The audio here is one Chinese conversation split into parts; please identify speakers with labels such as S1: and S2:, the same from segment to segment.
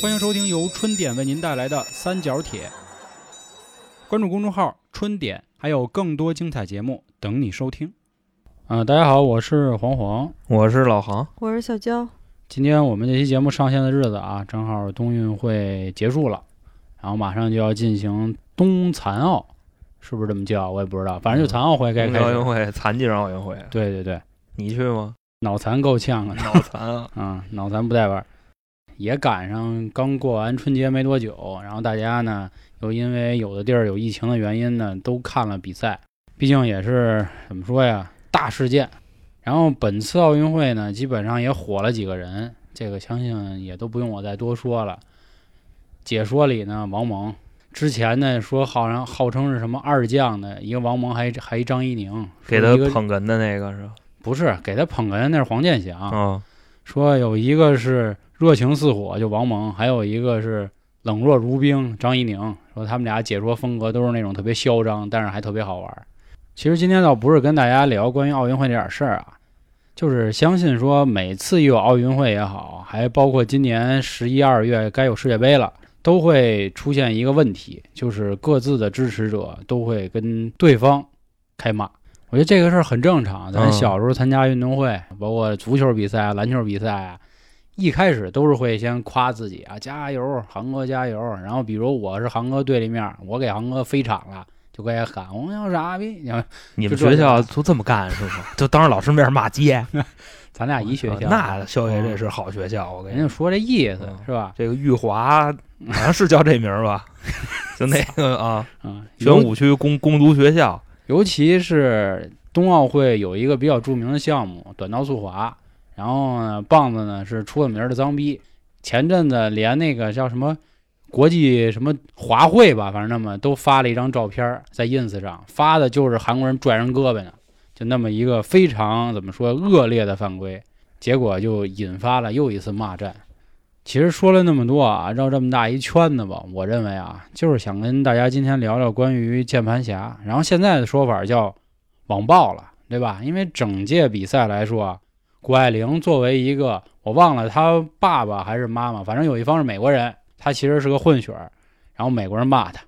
S1: 欢迎收听由春点为您带来的三角铁。关注公众号“春点”，还有更多精彩节目等你收听。啊、大家好，我是黄黄。
S2: 我是老航，
S3: 我是小娇，
S1: 今天我们这期节目上线的日子啊，正好冬运会结束了，然后马上就要进行冬残奥，是不是这么叫？我也不知道，反正就残奥会该开始。
S2: 奥运会、残疾人奥运会，
S1: 对对对，
S2: 你去吗？
S1: 脑残够呛啊！
S2: 脑残啊！
S1: 啊、脑残不带玩儿，也赶上刚过完春节没多久，然后大家呢又因为有的地儿有疫情的原因呢，都看了比赛，毕竟也是怎么说呀，大事件。然后本次奥运会呢，基本上也火了几个人，这个相信也都不用我再多说了。解说里呢，王蒙之前呢说好像号称是什么二将的一个王蒙还还一张怡宁，
S2: 给他捧哏的那个是吧？
S1: 不是给他捧哏那是黄健翔，
S2: 啊，
S1: 说有一个是热情似火，就王蒙，还有一个是冷若如冰，张怡宁。说他们俩解说风格都是那种特别嚣张，但是还特别好玩。其实今天倒不是跟大家聊关于奥运会这点事儿啊，就是相信说每次一有奥运会也好，还包括今年十一二月该有世界杯了，都会出现一个问题，就是各自的支持者都会跟对方开骂。我觉得这个事儿很正常。咱
S2: 嗯
S1: 小时候参加运动会，包括足球比赛、篮球比赛啊，一开始都是会先夸自己啊，加油，航哥加油。然后比如我是航哥对立面，我给航哥飞场了，就该喊我要傻逼。然后
S2: 你们学校都这么干是吗？就当着老师面骂街？
S1: 咱俩一学校，
S2: 那肖爷这是好学校，我跟你说，
S1: 人家说这意思
S2: 嗯
S1: 是吧？
S2: 这个玉华好像是叫这名吧？就那个啊，
S1: 嗯，
S2: 玄武区工工读学校，
S1: 尤其是冬奥会有一个比较著名的项目短道速滑，然后呢，棒子呢是出了名的脏逼。前阵子连那个叫什么国际什么华会吧，反正那么都发了一张照片在 ins 上，发的就是韩国人拽人胳膊呢，就那么一个非常怎么说恶劣的犯规，结果就引发了又一次骂战。其实说了那么多啊，绕这么大一圈子吧，我认为啊，就是想跟大家今天聊聊关于键盘侠，然后现在的说法叫网暴了，对吧？因为整届比赛来说，谷爱凌作为一个我忘了她爸爸还是妈妈，反正有一方是美国人，她其实是个混血儿，然后美国人骂她，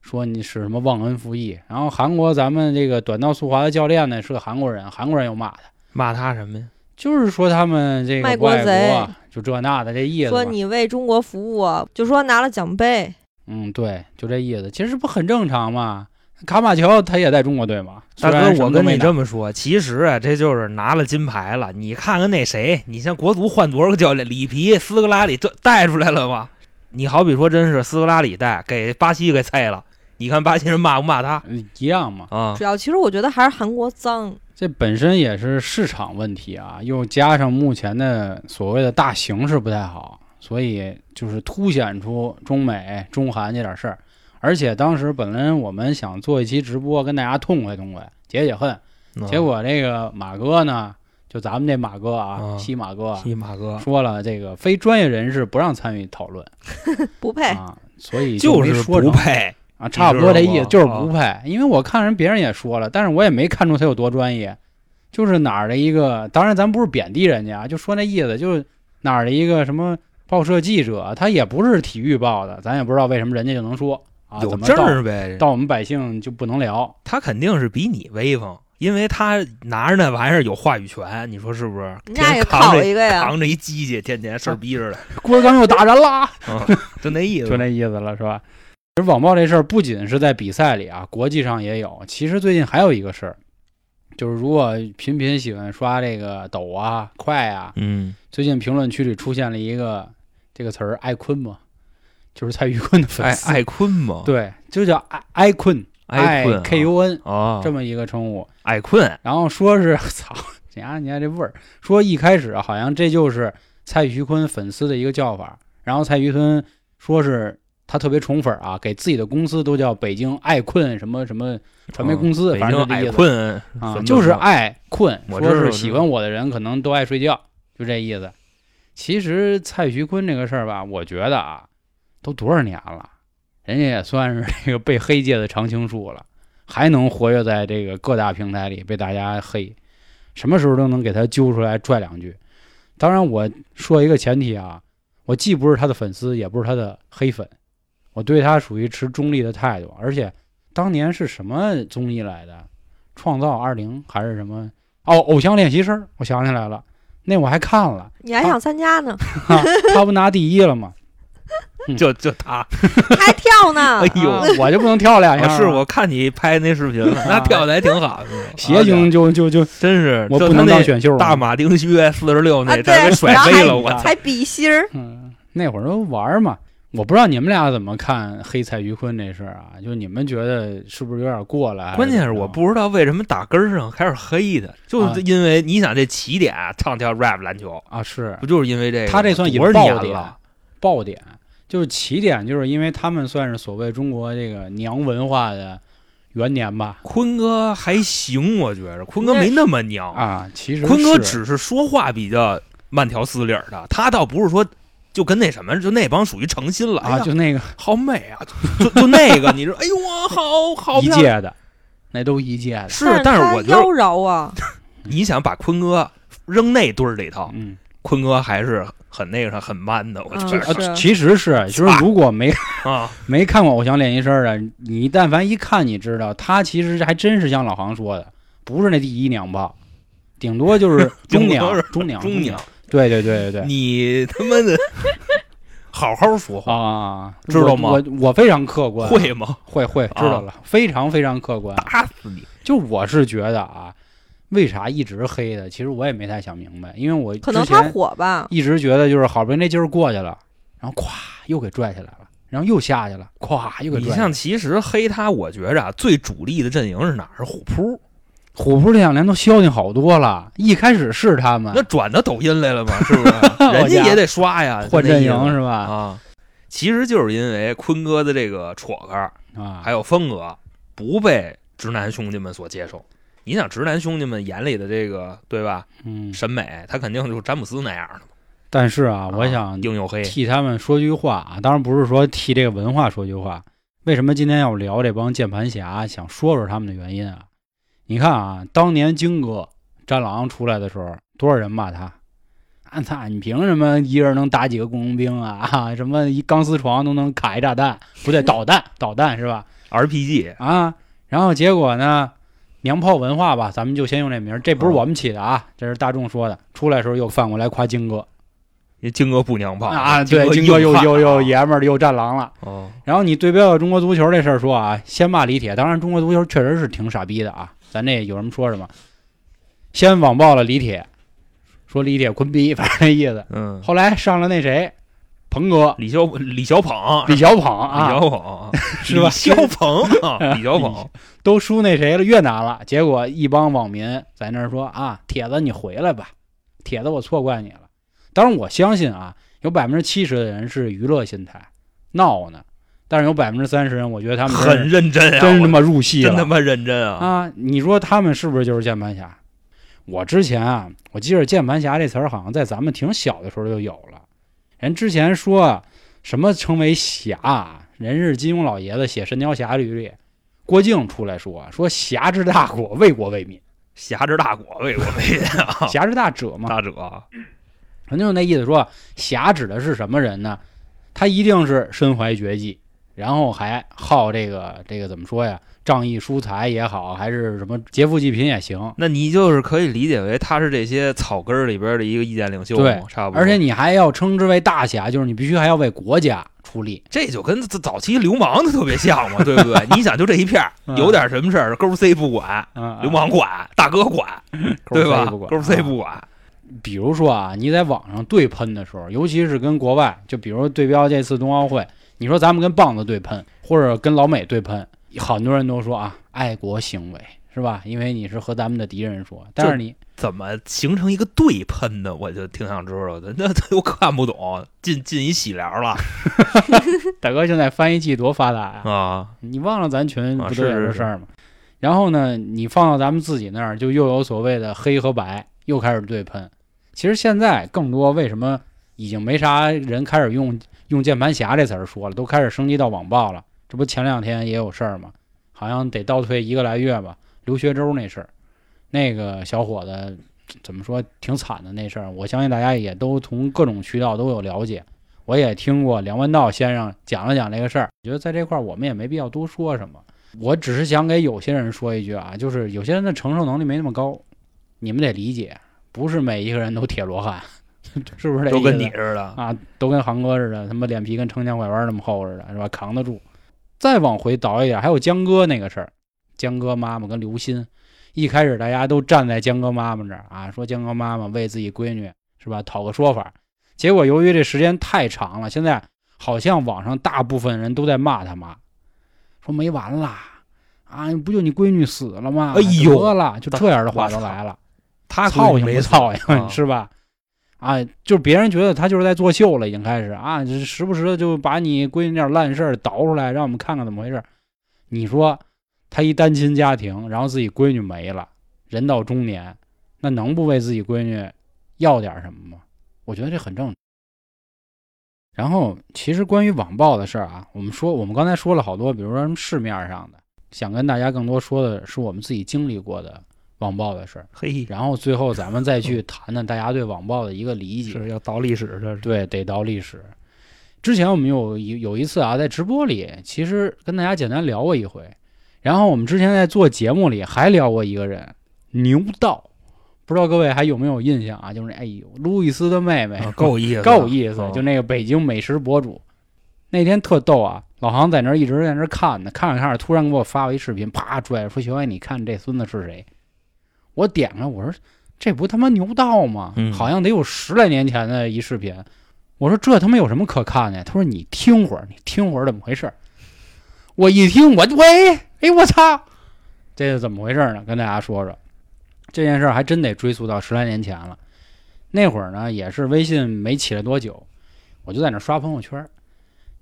S1: 说你是什么忘恩负义。然后韩国咱们这个短道速滑的教练呢是个韩国人，韩国人又骂她，
S2: 骂她什么呀？
S1: 就是说他们这个
S3: 卖
S1: 不爱
S3: 国贼，
S1: 就这那的这意思。
S3: 说你为中国服务，就说拿了奖杯，
S1: 嗯，对，就这意思。其实不很正常吗？卡马乔他也在中国队嘛。
S2: 大哥，我跟你这么说，其实啊，这就是拿了金牌了。你看看那谁，你像国足换多少个教练，里皮、斯科拉里这带出来了吗？你好比说，真是斯科拉里带给巴西给菜了，你看巴西人骂不骂他
S1: 嗯一样嘛。
S2: 啊
S3: 主？要其实我觉得还是韩国脏，
S1: 这本身也是市场问题啊，又加上目前的所谓的大形势不太好，所以就是凸显出中美、中韩这点事儿。而且当时本来我们想做一期直播，跟大家痛快痛快、解解恨，
S2: 嗯。
S1: 结果这个马哥呢，就咱们这马哥啊，
S2: 啊。
S1: 西马哥啊
S2: 西马哥。
S1: 说了，这个非专业人士不让参与讨论。
S3: 不配。
S1: 啊，所以
S2: 就是
S1: 说
S2: 不配，
S1: 啊，差不多这意思，就是不配。因为我看人别人也说了，但是我也没看出他有多专业，就是哪儿的一个，当然咱不是贬低人家，就说那意思，就是哪儿的一个什么报社记者，他也不是体育报的，咱也不知道为什么人家就能说啊，
S2: 有证
S1: 怎么到
S2: 儿呗。
S1: 到我们百姓就不能聊。
S2: 他肯定是比你威风，因为他拿着那玩意儿有话语权，你说是不是？
S3: 人家也
S2: 天天扛着
S3: 考一个呀，
S2: 扛着一机器，天天事儿逼着的，
S1: 郭德纲又打人啦，
S2: 嗯就那意思。
S1: 就那意思了，是吧？其实网暴这事儿不仅是在比赛里啊，国际上也有。其实最近还有一个事儿，就是如果频频喜欢刷这个抖啊、快啊，
S2: 嗯，
S1: 最近评论区里出现了一个这个词儿“爱坤”嘛，就是蔡徐坤的粉丝。
S2: 艾艾坤嘛，，
S1: 对，就叫爱爱坤，
S2: 艾坤
S1: K U N
S2: 啊，
S1: 这么一个称呼。
S2: 爱坤。
S1: 然后说是 操，你看你看这味儿，说一开始好像这就是蔡徐坤粉丝的一个叫法，然后蔡徐坤说是他特别宠粉啊，给自己的公司都叫北京爱困什么什么传媒公司，反正就这意思
S2: 坤
S1: 啊，就是爱困，说是喜欢我的人可能都爱睡觉，就这意思。其实蔡徐坤这个事儿吧，我觉得啊，都多少年了，人家也算是这个被黑界的常青树了，还能活跃在这个各大平台里被大家黑，什么时候都能给他揪出来拽两句。当然，我说一个前提啊，我既不是他的粉丝，也不是他的黑粉，我对他属于持中立的态度。而且当年是什么综艺来的？创造二零还是什么？哦，偶像练习生，我想起来了，那我还看了，
S3: 你还想参加呢？
S1: 他不拿第一了吗？
S2: 就就他，
S3: 还跳呢？
S2: 哎呦
S1: 啊我就不能跳两下
S2: 是我看你拍那视频了，那跳的还挺好的，
S1: 邪精就就就
S2: 真是，
S1: 我不能当选秀吗
S2: 大马丁靴四十六
S3: 啊，
S2: 那，给，甩飞了，我操！
S3: 还还比心儿，
S1: 嗯，那会儿都玩嘛。我不知道你们俩怎么看黑蔡徐坤这事儿啊？就你们觉得是不是有点过了？
S2: 关键是我不知道为什么打根儿上开始黑的，就是因为你想这起点唱跳 rap 篮球，
S1: 啊，是
S2: 不就是因为这个？
S1: 他这算引爆点
S2: 年了？，
S1: 爆点就是起点，就是因为他们算是所谓中国这个娘文化的元年吧？
S2: 坤哥还行，我觉着坤哥没那么娘，
S1: 啊，其实
S2: 坤哥只是说话比较慢条斯理儿的，他倒不是说就跟那什么，就那帮属于诚心了哎
S1: 啊，
S2: 呀
S1: 就那个
S2: 好美啊，就就就那个，你说，哎呦我好好
S1: 一，届的，那都一届的。
S2: 是，但是我觉得
S3: 妖娆啊，
S2: 你想把坤哥扔那堆儿里头，
S1: 嗯，
S2: 坤哥还是很那个啥很 man 的，我觉
S3: 嗯
S2: 得
S1: 啊，其实是，就是如果没
S2: 啊，
S1: 没看过《偶像练习生》的，你但凡一看，你知道他其实还真是像老航说的，不是那第一娘炮，顶多就是 中娘中娘，
S2: 中娘，
S1: 对对对对对。
S2: 你他妈的 好好说话，
S1: 啊，
S2: 知道吗？
S1: 我我我非常客观，
S2: 会吗？
S1: 会会知道了，非常非常客观。
S2: 打死你！
S1: 就我是觉得啊，为啥一直黑的？其实我也没太想明白，因为我
S3: 可能他火吧。
S1: 一直觉得就是好不容易那劲儿过去了，然后咵又给拽起来了，然后又下去了，咵又给拽起来。
S2: 你像其实黑他，我觉着啊，最主力的阵营是哪儿？是虎扑，
S1: 虎扑这两年都消停好多了，一开始是他们
S2: 那转到抖音来了嘛，是不是？人家也得刷呀，
S1: 换阵营
S2: 是
S1: 是吧？
S2: 啊。其实就是因为坤哥的这个戳个
S1: 啊，
S2: 还有风格不被直男兄弟们所接受。你想，直男兄弟们眼里的这个对吧
S1: 嗯，
S2: 审美，他肯定就是詹姆斯那样的。
S1: 但是啊，我
S2: 啊
S1: 想
S2: 硬又黑，
S1: 替他们说句话啊，当然不是说替这个文化说句话。为什么今天要聊这帮键盘侠？想说说他们的原因啊。你看啊，当年京哥战狼出来的时候，多少人骂他？啊操！你凭什么一人能打几个雇佣兵啊？啊，什么一钢丝床都能卡一炸弹？不对，导弹，导弹是吧
S2: ？RPG
S1: 啊，然后结果呢，娘炮文化吧，咱们就先用这名儿，这不是我们起的啊，这是大众说的。出来时候又反过来夸京哥
S2: 金哥不娘炮
S1: 啊，对，京
S2: 金
S1: 哥又又又
S2: 又
S1: 爷们儿又战狼了。
S2: 哦，
S1: 然后你对标到中国足球这事儿说啊，先骂李铁，当然中国足球确实是挺傻逼的啊，咱这有什么说什么。先网暴了李铁，说李铁坤逼，反正那意思。
S2: 嗯，
S1: 后来上了那谁，鹏哥
S2: 李小李小鹏，
S1: 李小鹏
S2: 李
S1: 啊，
S2: 小鹏
S1: 是吧
S2: 李小鹏啊，李小鹏，
S1: 都输那谁了越南了，结果一帮网民在那儿说啊，铁子你回来吧，铁子我错怪你了。当然我相信啊，有百分之七十的人是娱乐心态闹呢，但是有百分之三十人，我觉得他们
S2: 很认真啊，
S1: 真他妈入戏了，
S2: 真他妈认真啊！
S1: 啊！你说他们是不是就是键盘侠？我之前啊，我记得键盘侠这词儿好像在咱们挺小的时候就有了。人之前说啊什么称为侠啊，人是金庸老爷子写《神雕侠侣》里，郭靖出来说说侠之大国，为国为民，
S2: 侠之大国，为国为民啊！
S1: 侠之大者嘛，
S2: 大者，
S1: 人就那意思说，侠指的是什么人呢？他一定是身怀绝技，然后还好这个这个怎么说呀？仗义疏财也好，还是什么劫富济贫也行。
S2: 那你就是可以理解为他是这些草根儿里边的一个意见领袖
S1: 对，
S2: 差不多。
S1: 而且你还要称之为大侠，就是你必须还要为国家出力。
S2: 这就跟早早期流氓的特别像嘛，对不对？你想，就这一片 有点什么事儿，勾 C 不管，
S1: 嗯，
S2: 流氓管，大哥管，对吧？勾 C
S1: 啊
S2: 不管，
S1: 比如说啊，你在网上对喷的时候，尤其是跟国外，就比如对标这次冬奥会，你说咱们跟棒子对喷，或者跟老美对喷，很多人都说啊，爱国行为是吧？因为你是和咱们的敌人说，但是你
S2: 怎么形成一个对喷的？我就挺想知道的。那都看不懂，进进一喜聊了
S1: 大哥现在翻译器多发达呀、
S2: 啊！
S1: 你忘了咱群
S2: 啊
S1: 不都有
S2: 是是
S1: 这事儿吗？然后呢，你放到咱们自己那儿，就又有所谓的黑和白，又开始对喷。其实现在更多为什么已经没啥人开始用用键盘侠这词儿说了，都开始升级到网暴了。这不前两天也有事儿吗？好像得倒退一个来月吧。刘学周那事儿，那个小伙子怎么说挺惨的那事儿，我相信大家也都从各种渠道都有了解。我也听过梁文道先生讲了讲这个事儿。觉得在这块儿我们也没必要多说什么，我只是想给有些人说一句啊，就是有些人的承受能力没那么高，你们得理解，不是每一个人都铁罗汉，是不是这意思？
S2: 都跟你似的。
S1: 啊，都跟航哥似的，他妈脸皮跟城墙拐弯那么厚似的，是吧？扛得住。再往回倒一点，还有江哥那个事儿，江哥妈妈跟刘鑫，一开始大家都站在江哥妈妈这儿啊，说江哥妈妈为自己闺女是吧讨个说法，结果由于这时间太长了，现在好像网上大部分人都在骂他妈，说没完啦，啊，不就你闺女死了吗？
S2: 哎呦
S1: 得了，就这样的话都来了，
S2: 他
S1: 操心
S2: 没
S1: 操心、
S2: 啊
S1: 是吧？啊，就是别人觉得他就是在作秀了，已经开始啊，就是时不时的就把你闺女那点烂事儿倒出来，让我们看看怎么回事。你说他一单亲家庭，然后自己闺女没了，人到中年，那能不为自己闺女要点什么吗？我觉得这很正常。然后，其实关于网暴的事儿啊，我们说我们刚才说了好多，比如说什么市面上的，想跟大家更多说的是我们自己经历过的网暴的事儿。
S2: 嘿，
S1: 然后最后咱们再去谈谈大家对网暴的一个理解。
S2: 是要倒历史，这是
S1: 对，得倒历史。之前我们有有有一次啊，在直播里，其实跟大家简单聊过一回。然后我们之前在做节目里还聊过一个人，牛道，不知道各位还有没有印象啊？就是哎呦，路易斯的妹妹，
S2: 啊够意思，
S1: 够意思，
S2: 啊
S1: 就那个北京美食博主。那天特逗啊，老航在那儿一直在那儿看呢，看着看着，突然给我发了一视频，啪拽着说：“小伟，你看这孙子是谁？”我点开，我说：“这不他妈牛道吗？
S2: 嗯
S1: 好像得有十来年前的一视频。”我说：“这他妈有什么可看的？”他说：“你听会儿，你听会儿怎么回事儿？”我一听，我喂，哎我操，这是怎么回事儿呢？跟大家说说，这件事儿还真得追溯到十来年前了。那会儿呢，也是微信没起来多久，我就在那刷朋友圈，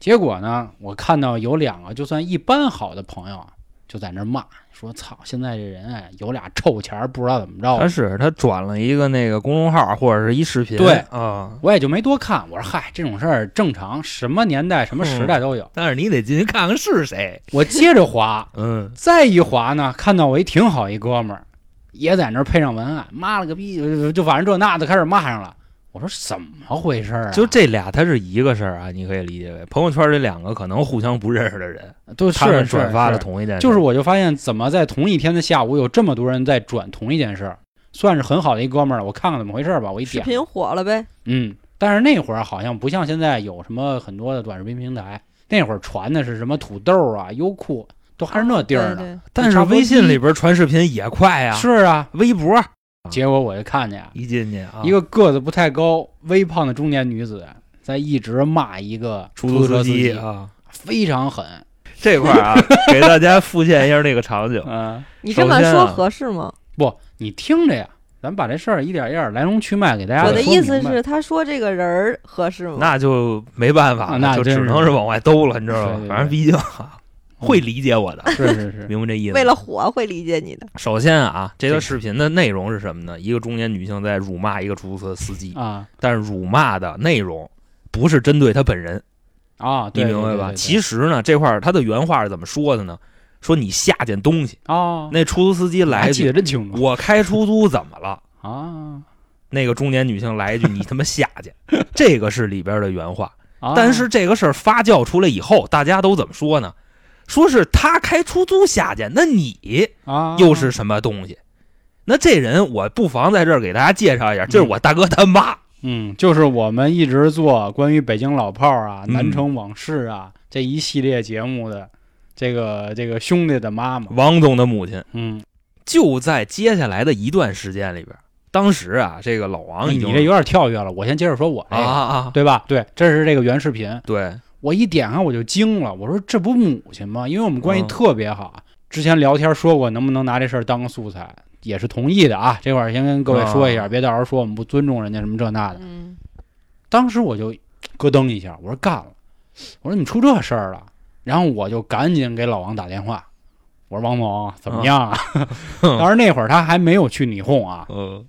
S1: 结果呢，我看到有两个就算一般好的朋友啊，就在那骂，说：“操，现在这人啊，有俩臭钱儿，不知道怎么着。”
S2: 他是他转了一个那个公众号或者是一视频，
S1: 对
S2: 啊，
S1: 我也就没多看。我说：“嗨，这种事儿正常，什么年代、什么时代都有。
S2: 但是你得进去看看是谁，
S1: 我接着滑，
S2: 嗯，
S1: 再一滑呢，看到我一挺好一哥们儿，也在那儿配上文案，妈了个逼，就就反正这那的开始骂上了。我说怎么回事儿啊？
S2: 就这俩他是一个事儿啊，你可以理解为朋友圈这两个可能互相不认识的人，
S1: 都
S2: 他们
S1: 是
S2: 转发了同一件事，
S1: 就是我就发现怎么在同一天的下午有这么多人在转同一件事儿，算是很好的一哥们儿了。我看看怎么回事儿吧，我一点，
S3: 视频火了呗，
S1: 嗯，但是那会儿好像不像现在有什么很多的短视频平台，那会儿传的是什么土豆啊、优酷，都还是那地儿呢。
S3: 对对
S2: 但是微信里边传视频也快呀，
S1: 是啊，
S2: 微博
S1: 结果我就看见啊
S2: 一进去啊，
S1: 一个个子不太高、微胖的中年女子在一直骂一个
S2: 出
S1: 租车司
S2: 机
S1: 机，
S2: 啊，
S1: 非常狠。
S2: 这块儿啊，给大家复现一下那个场景。
S1: 嗯，
S3: 你这么说合适吗？
S1: 不，你听着呀，咱把这事儿一点一点来龙去脉给大家
S3: 我的意思是，他说这个人儿合适吗？
S2: 那就没办法那，就只能是往外兜了，你知道吗反正毕竟啊会理解我的，
S1: 是是是，
S2: 明白这意思吗？
S3: 为了火会理解你的，
S2: 首先啊，这
S1: 这
S2: 个视频的内容是什么呢？一个中年女性在辱骂一个出租车司机，
S1: 啊
S2: 但是辱骂的内容不是针对她本人，
S1: 啊，
S2: 你
S1: 对
S2: 明白吧？
S1: 其
S2: 其实呢，这块儿他的原话是怎么说的呢？说你下贱东西。
S1: 啊，
S2: 那出租司机来
S1: 记得
S2: 一句
S1: 真清：“楚
S2: 我开出租怎么了
S1: 啊？”
S2: 那个中年女性来一句：“你他妈下贱。”这个是里边的原话。
S1: 啊
S2: 但是这个事儿发酵出来以后，大家都怎么说呢？说是他开出租下去，那你
S1: 啊，
S2: 又是什么东西？那这人，我不妨在这儿给大家介绍一下，这是我大哥他妈。
S1: 嗯，就是我们一直做关于北京老炮儿啊、
S2: 嗯。
S1: 南城往事啊这一系列节目的这个这个兄弟的妈妈，
S2: 王总的母亲。
S1: 嗯，
S2: 就在接下来的一段时间里边，当时啊，这个老王已经
S1: 你这有点跳跃了，我先接着说我这
S2: 啊
S1: 个，
S2: 啊啊，
S1: 对吧？对，这是这个原视频，
S2: 对，
S1: 我一点开我就惊了，我说这不母亲吗？因为我们关系
S2: 嗯
S1: 特别好，之前聊天说过能不能拿这事儿当个素材，也是同意的啊。这块儿先跟各位说一下，
S2: 啊
S1: 别到时候说我们不尊重人家什么这那的。
S3: 嗯，
S1: 当时我就咯噔一下，我说干了，我说你出这事儿了，然后我就赶紧给老王打电话，我说王总怎么样啊？当时那会儿他还没有去你哄啊，
S2: 嗯，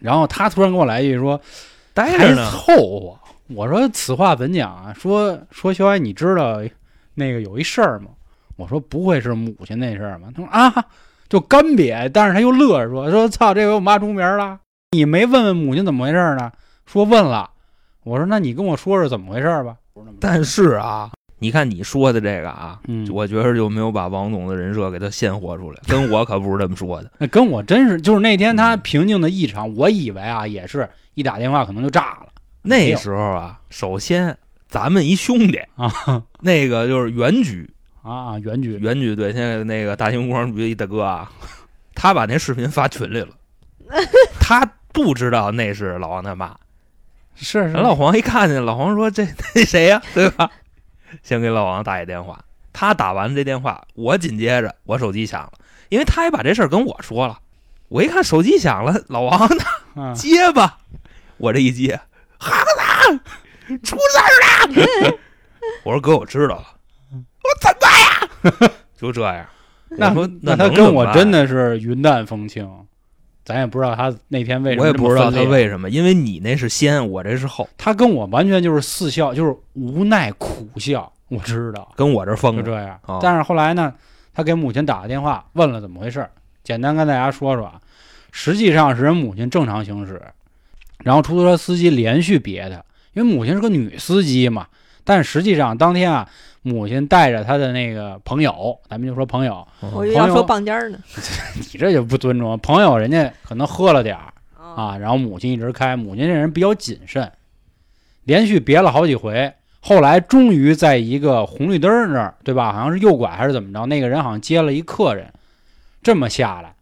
S1: 然后他突然给我来一句说
S2: 待着呢，
S1: 凑合。我说此话怎讲啊？说说小爱，你知道那个有一事儿吗？我说不会是母亲那事儿吗？他说啊，就干瘪，但是他又乐着说说操，这回我妈出名了，你没问问母亲怎么回事呢？说问了，我说那你跟我说说怎么回事吧。
S2: 但是啊，你看你说的这个啊，
S1: 嗯，
S2: 我觉得就没有把王总的人设给他鲜活出来，跟我可不是这么说的。
S1: 那跟我真是就是那天他平静的异常，我以为啊也是一打电话可能就炸了
S2: 那时候啊，首先咱们一兄弟
S1: 啊。
S2: 那个就是原局，
S1: 啊，原局
S2: 原局对，现在那个大型工商局一大哥啊，他把那视频发群里了，他不知道那是老王他妈。
S1: 是是。
S2: 人老黄一看见，老黄说：“这 那谁呀、对吧？” 先给老王打一电话，他打完这电话，我紧接着我手机响了，因为他也把这事儿跟我说了。我一看手机响了，老王呢？
S1: 啊
S2: 接吧，我这一接，哈子，出事儿了！我说哥，我知道了，我怎么办呀？就这样。
S1: 那
S2: 我说
S1: 那他跟我真的是云淡风轻，咱也不知道他那天为什么
S2: 我也不知道他为什么，因为你那是先，我这是后，
S1: 他跟我完全就是似笑，就是无奈苦笑。我知道，
S2: 跟我这儿疯。
S1: 就这样
S2: 哦。
S1: 但是后来呢，他给母亲打个电话，问了怎么回事儿。简单跟大家说说啊，实际上是人母亲正常行驶，然后出租车司机连续别他，因为母亲是个女司机嘛。但实际上当天啊，母亲带着她的那个朋友，咱们就说朋友，
S3: 我就要说棒尖儿呢。
S1: 你这就不尊重朋友，人家可能喝了点儿。
S3: 啊，
S1: 啊，然后母亲一直开，母亲这人比较谨慎，连续别了好几回，后来终于在一个红绿灯那儿，对吧？好像是右拐还是怎么着，那个人好像接了一客人，这么下来，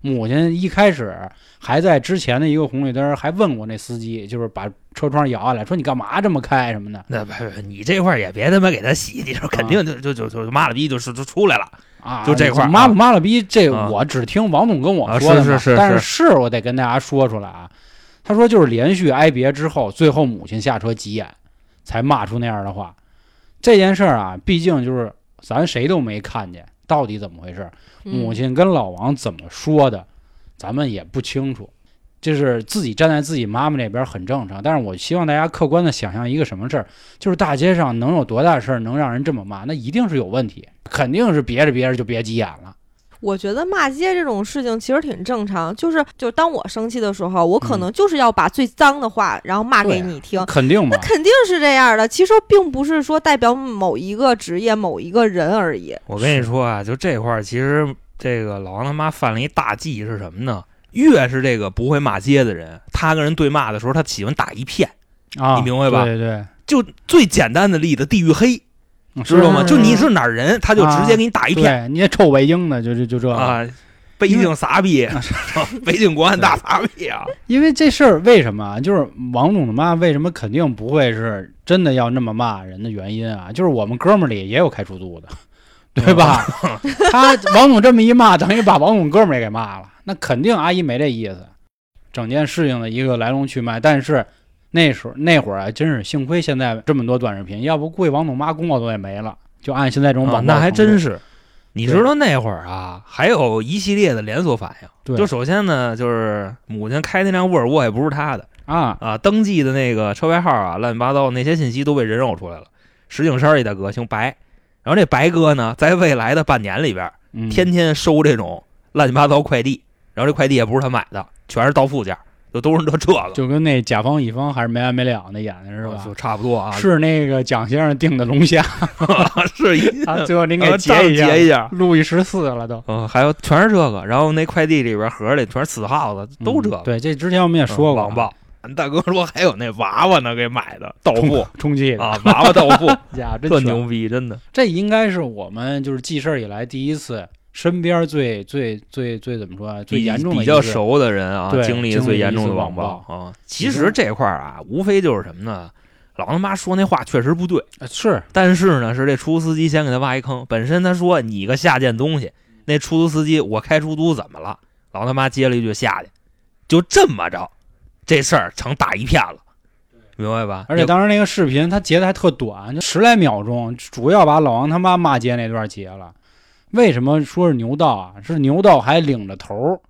S1: 母亲一开始还在之前的一个红绿灯儿还问过那司机，就是把车窗摇下来，说你干嘛这么开什么的
S2: 那不不，你这块儿也别他妈给他洗，你说肯定就就就就妈了逼就是就出来了。
S1: 啊？
S2: 就这块儿啊
S1: 妈不妈了逼，这
S2: 啊
S1: 我只听王总跟我
S2: 啊
S1: 说的嘛，
S2: 是是是
S1: 但是
S2: 是
S1: 是我得跟大家说出来啊。他说就是连续挨别之后，最后母亲下车急眼，才骂出那样的话。这件事儿啊，毕竟就是咱谁都没看见，到底怎么回事？
S3: 嗯
S1: 母亲跟老王怎么说的，咱们也不清楚。就是自己站在自己妈妈那边很正常，但是我希望大家客观的想象一个什么事儿，就是大街上能有多大事儿能让人这么骂？那一定是有问题，肯定是别着别着就别急眼了。
S3: 我觉得骂街这种事情其实挺正常，就是就当我生气的时候，我可
S1: 嗯
S3: 能就是要把最脏的话，然后骂给你听。
S1: 肯定嘛
S3: 那，肯定是这样的，其实并不是说代表某一个职业、某一个人而已。
S2: 我跟你说啊，就这块儿，其实这个老王他妈犯了一大忌是什么呢？越是这个不会骂街的人，他跟人对骂的时候，他喜欢打一片。
S1: 啊，
S2: 你明白吧
S1: 对对，
S2: 就最简单的例子，地域黑，
S1: 嗯
S2: 知道吗？就你是哪儿人，他就直接给你打一片
S1: 对，你也臭北京的，就就就这。
S2: 啊。北京傻逼，北京国安大傻逼啊！
S1: 因为这事儿为什么啊？就是王总的妈为什么肯定不会是真的要那么骂人的原因啊？就是我们哥们儿里也有开出租的，对吧？他王总这么一骂，等于把王总哥们儿也给骂了，那肯定阿姨没这意思。整件事情的一个来龙去脉，但是那时候那会儿啊，真是幸亏现在这么多短视频，要不估计王总妈公告都也没了。就按现在这种
S2: 那还真是。你知道那会儿啊，还有一系列的连锁反应。
S1: 对
S2: 就首先呢，就是母亲开那辆沃尔沃也不是她的
S1: 啊，
S2: 啊，登记的那个车牌号啊，乱七八糟那些信息都被人肉出来了。石景山一大哥姓白，然后这白哥呢，在未来的半年里边，
S1: 嗯
S2: 天天收这种乱七八糟快递，然后这快递也不是他买的，全是到付件，就都是这这个，
S1: 就跟那甲方乙方还是没完没了那演的是吧？
S2: 就差不多啊，
S1: 是那个蒋先生定的龙虾，
S2: 是一
S1: 啊，最后您给
S2: 呃
S1: 截一下，
S2: 截一下。
S1: 路易十四了都。
S2: 嗯，还有全是这个，然后那快递里边盒里全是死耗子，都这个。
S1: 嗯对，这之前我们也说过
S2: 嗯网暴。俺大哥说还有那娃娃呢，给买的豆腐
S1: 充气的
S2: 啊，娃娃豆腐，
S1: 呀，真
S2: 特牛逼，真的。
S1: 这应该是我们就是记事儿以来第一次，身边最最最最怎么说啊？最严重的
S2: 比较熟的人啊，经历最严重的网暴啊。其实这块儿啊，无非就是什么呢？老他妈说那话确实不对，
S1: 呃是
S2: 但是呢，是这出租司机先给他挖一坑。本身他说你个下贱东西，那出租司机我开出租怎么了？老他妈接了一句下去，就这么着，这事儿成打一片了，明白吧？
S1: 而且当时那个视频他截的还特短，就十来秒钟，主要把老王他妈骂街那段截了。为什么说是牛道啊？是牛道还领着头儿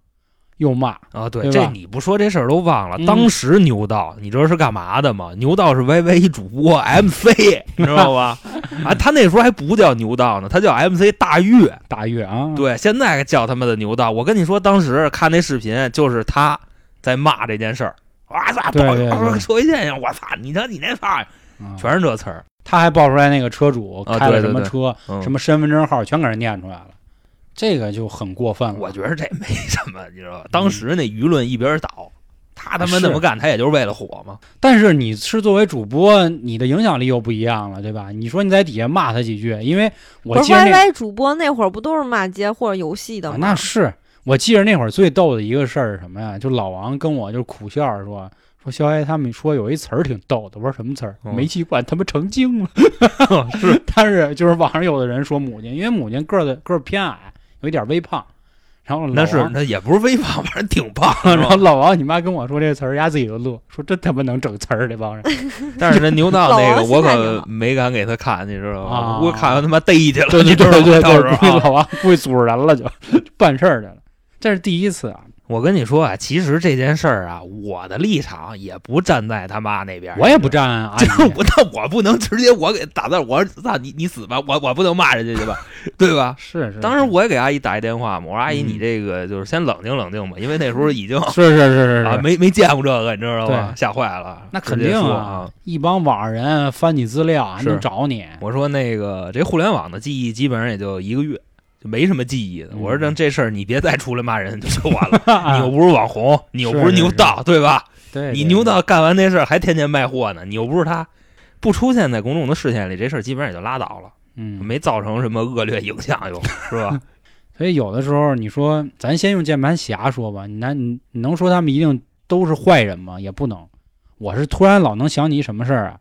S1: 又骂，
S2: 啊，对，
S1: 对
S2: 这你不说这事儿都忘了。
S1: 嗯
S2: 当时牛道，你知道是干嘛的吗？牛道是 YY 一主播 MC，你知道吧？啊，他那时候还不叫牛道呢，他叫 MC 大岳。
S1: 大岳啊，
S2: 对，现在叫他妈的牛道。我跟你说，当时看那视频，就是他在骂这件事儿，哇操，
S1: 对对对
S2: 社会现象，我操，你瞧你那操，
S1: 啊
S2: 全是这词儿，
S1: 他还爆出来那个车主
S2: 啊
S1: 开了
S2: 对对对
S1: 什么车，
S2: 嗯
S1: 什么身份证号全给人念出来了，这个就很过分了。
S2: 我觉得这没什么，你知道吧？当时那舆论一边倒，他他妈那么干，他也就是为了火嘛。
S1: 但是你是作为主播，你的影响力又不一样了，对吧？你说你在底下骂他几句，因为我
S3: 不是
S1: 记得那
S3: YY 主播那会儿不都是骂街或者游戏的
S1: 啊
S3: 吗？
S1: 那是我记着那会儿最逗的一个事儿是什么呀？就老王跟我就苦笑着说说肖爷他们说有一词儿挺逗的，我说什么词儿？
S2: 嗯
S1: 煤气罐他妈成精了。
S2: 是，
S1: 但是就是网上有的人说母亲，因为母亲个儿的个儿偏矮，有一点微胖，然后
S2: 那是那也不是微胖，反正挺胖。
S1: 然后老王你妈跟我说这词儿，丫自己就乐，说真他妈能整词儿这帮人。
S2: 但是那牛道那个我可没敢给他看，你知道吗？
S1: 啊
S2: 我看完他妈逮去了，
S1: 对对
S2: 你知道吗
S1: 对对老王估计组织人了就办事儿去了。这是第一次啊，
S2: 我跟你说啊，其实这件事儿啊，我的立场也不站在他妈那边，
S1: 我也不站啊，
S2: 就我那我不能直接我给打字，我说操你你死吧，我我不能骂人家去吧，对吧？
S1: 是是，
S2: 当时我也给阿姨打一电话嘛，我说阿姨
S1: 嗯
S2: 你这个就是先冷静冷静吧，因为那时候已经
S1: 是是是是
S2: 啊，没没见过这个，你知道
S1: 吗？
S2: 吓坏了，
S1: 那肯定啊，一帮网上人翻你资料还能找你，
S2: 我说那个这互联网的记忆基本上也就一个月，就没什么记忆我说这这事儿你别再出来骂人 就完了，你又不是网红，你又不
S1: 是是
S2: 牛道，对吧？
S1: 对，
S2: 你牛道干完那事儿还天天卖货呢，你又不是他，不出现在公众的视线里，这事儿基本上也就拉倒了，
S1: 嗯，
S2: 没造成什么恶劣影响，又 是吧？
S1: 所以有的时候你说咱先用键盘侠说吧，你那你你能说他们一定都是坏人吗？也不能。我是突然老能想起什么事儿啊，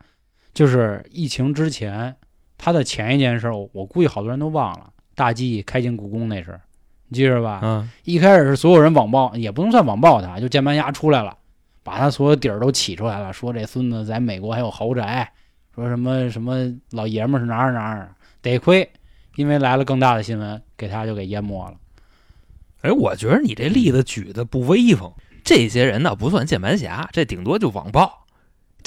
S1: 就是疫情之前他的前一件事儿，我我估计好多人都忘了，大 G 开进故宫那事儿，你记着吧？
S2: 嗯，
S1: 一开始是所有人网暴，也不能算网暴他，就键盘侠出来了，把他所有底儿都起出来了，说这孙子在美国还有豪宅，说什么什么老爷们儿是哪儿哪儿哪，得亏因为来了更大的新闻，给他就给淹没了。
S2: 哎，我觉得你这例子举的不威风，这些人呢不算键盘侠，这顶多就网暴，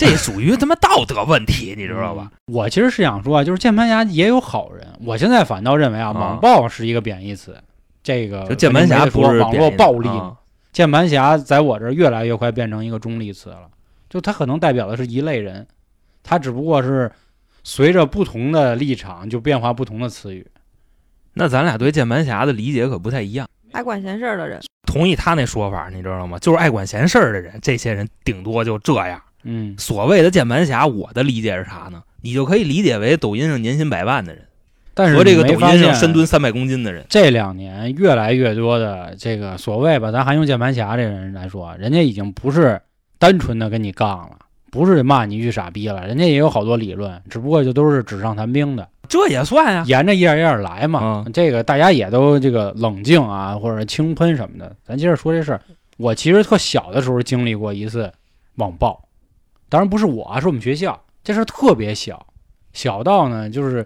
S2: 这属于他妈道德问题，你知道吧？
S1: 嗯？我其实是想说啊，就是键盘侠也有好人，我现在反倒认为啊，
S2: 啊
S1: 网暴是一个贬义词。这个
S2: 就键盘侠
S1: 说
S2: 不是
S1: 网络暴力键盘侠在我这儿越来越快变成一个中立词了，就他可能代表的是一类人，他只不过是随着不同的立场就变化不同的词语。
S2: 那咱俩对键盘侠的理解可不太一样。
S3: 爱管闲事儿的人，
S2: 同意他那说法，你知道吗？就是爱管闲事儿的人，这些人顶多就这样。
S1: 嗯，
S2: 所谓的键盘侠，我的理解是啥呢？你就可以理解为抖音上年薪百万的人，
S1: 但是
S2: 和这个抖音上深蹲三百公斤的人。
S1: 这两年越来越多的这个所谓吧，咱还用键盘侠这人来说，人家已经不是单纯的跟你杠了，不是骂你一句傻逼了，人家也有好多理论，只不过就都是纸上谈兵的，
S2: 这也算呀、
S1: 沿着一样一样来嘛。
S2: 嗯
S1: 这个大家也都这个冷静啊，或者轻喷什么的。咱接着说这事儿，我其实特小的时候经历过一次网暴，当然不是我啊，是我们学校，这事儿特别小，小到呢就是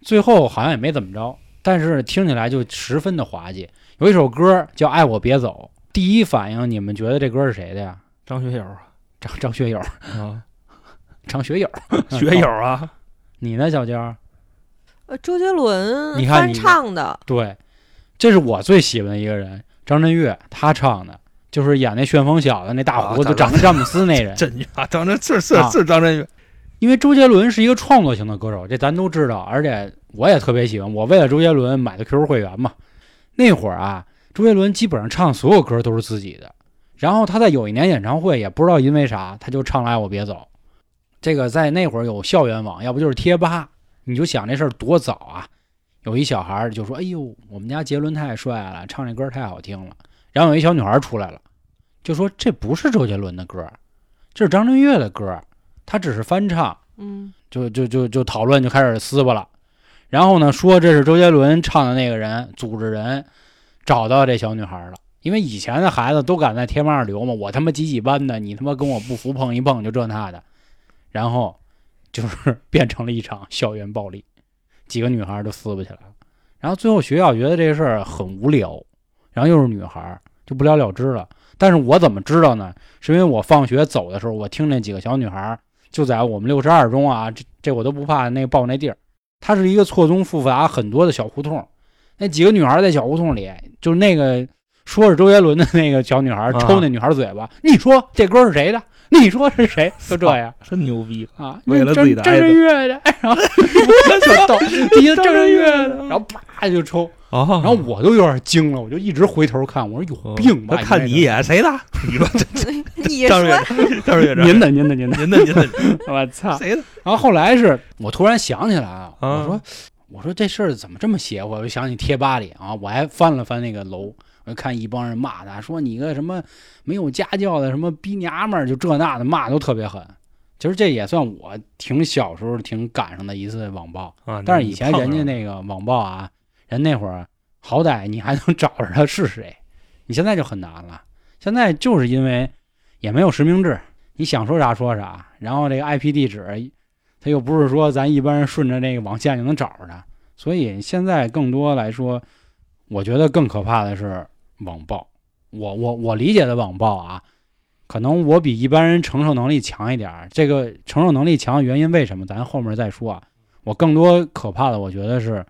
S1: 最后好像也没怎么着，但是听起来就十分的滑稽。有一首歌叫《爱我别走》，第一反应你们觉得这歌是谁的呀？
S2: 张学友啊，
S1: 张张学友，
S2: 啊。
S1: 张学友，
S2: 学友啊，
S1: 你呢，小娇？
S3: 呃，周杰伦翻
S1: 你看你
S3: 唱的，
S1: 对，这是我最喜欢的一个人，张震岳，他唱的，就是演那旋风小子那大胡子
S2: 啊
S1: 长得詹姆斯那人。
S2: 真啊，张震是是
S1: 啊
S2: 是张震岳，
S1: 因为周杰伦是一个创作型的歌手，这咱都知道，而且我也特别喜欢。我为了周杰伦买的 QQ 会员嘛。那会儿啊，周杰伦基本上唱所有歌都是自己的。然后他在有一年演唱会，也不知道因为啥，他就唱了《爱我别走》。这个在那会儿有校园网，要不就是贴吧。你就想这事儿多早啊！有一小孩儿就说：“哎呦，我们家杰伦太帅了，唱这歌太好听了。”然后有一小女孩出来了，就说：“这不是周杰伦的歌，这是张震岳的歌，他只是翻唱。”
S3: 嗯，
S1: 就就就就讨论就开始撕巴了，然后呢说这是周杰伦唱的那个人组织人找到这小女孩了，因为以前的孩子都敢在贴吧上留嘛，我他妈几几班的，你他妈跟我不服碰一碰就这那的，然后就是变成了一场校园暴力，几个女孩都撕不起来了，然后最后学校觉得这事儿很无聊，然后又是女孩就不了了之了。但是我怎么知道呢？是因为我放学走的时候，我听那几个小女孩就在我们六十二中啊，这这我都不怕那个报那地儿，它是一个错综复杂很多的小胡同。那几个女孩在小胡同里，就是那个说是周杰伦的那个小女孩
S2: 啊
S1: 抽那女孩嘴巴，你说这歌是谁的？你说是谁？就这样
S2: 真牛逼！
S1: 啊，
S2: 为了自己的爱
S1: 人乐的，然后就到底下郑人乐的，然后啪就抽，
S2: 哦，
S1: 然后我都有点惊了，我就一直回头看，我说有病吧？
S2: 他看你一眼，谁的？你说这
S3: 你说
S2: 张瑞 张瑞，
S1: 您的您的您的，
S2: 您的您的
S1: 我操！
S2: 谁的？
S1: 然后后来是我突然想起来啊，
S2: 啊
S1: 我说我说这事儿怎么这么邪乎？我就想起贴吧里啊，我还翻了翻那个楼，我就看一帮人骂他，说你个什么没有家教的什么逼娘们儿，就这那的骂都特别狠。其实这也算我挺小时候挺赶上的一次网暴，
S2: 啊
S1: 但是以前人家
S2: 那
S1: 那个网暴啊，人那会儿好歹你还能找着他是谁，你现在就很难了。现在就是因为也没有实名制，你想说啥说啥，然后这个 IP 地址，它又不是说咱一般人顺着那个网线就能找着它，所以现在更多来说，我觉得更可怕的是网暴。我我我理解的网暴啊，可能我比一般人承受能力强一点儿。这个承受能力强的原因为什么？咱后面再说啊。我更多可怕的，我觉得是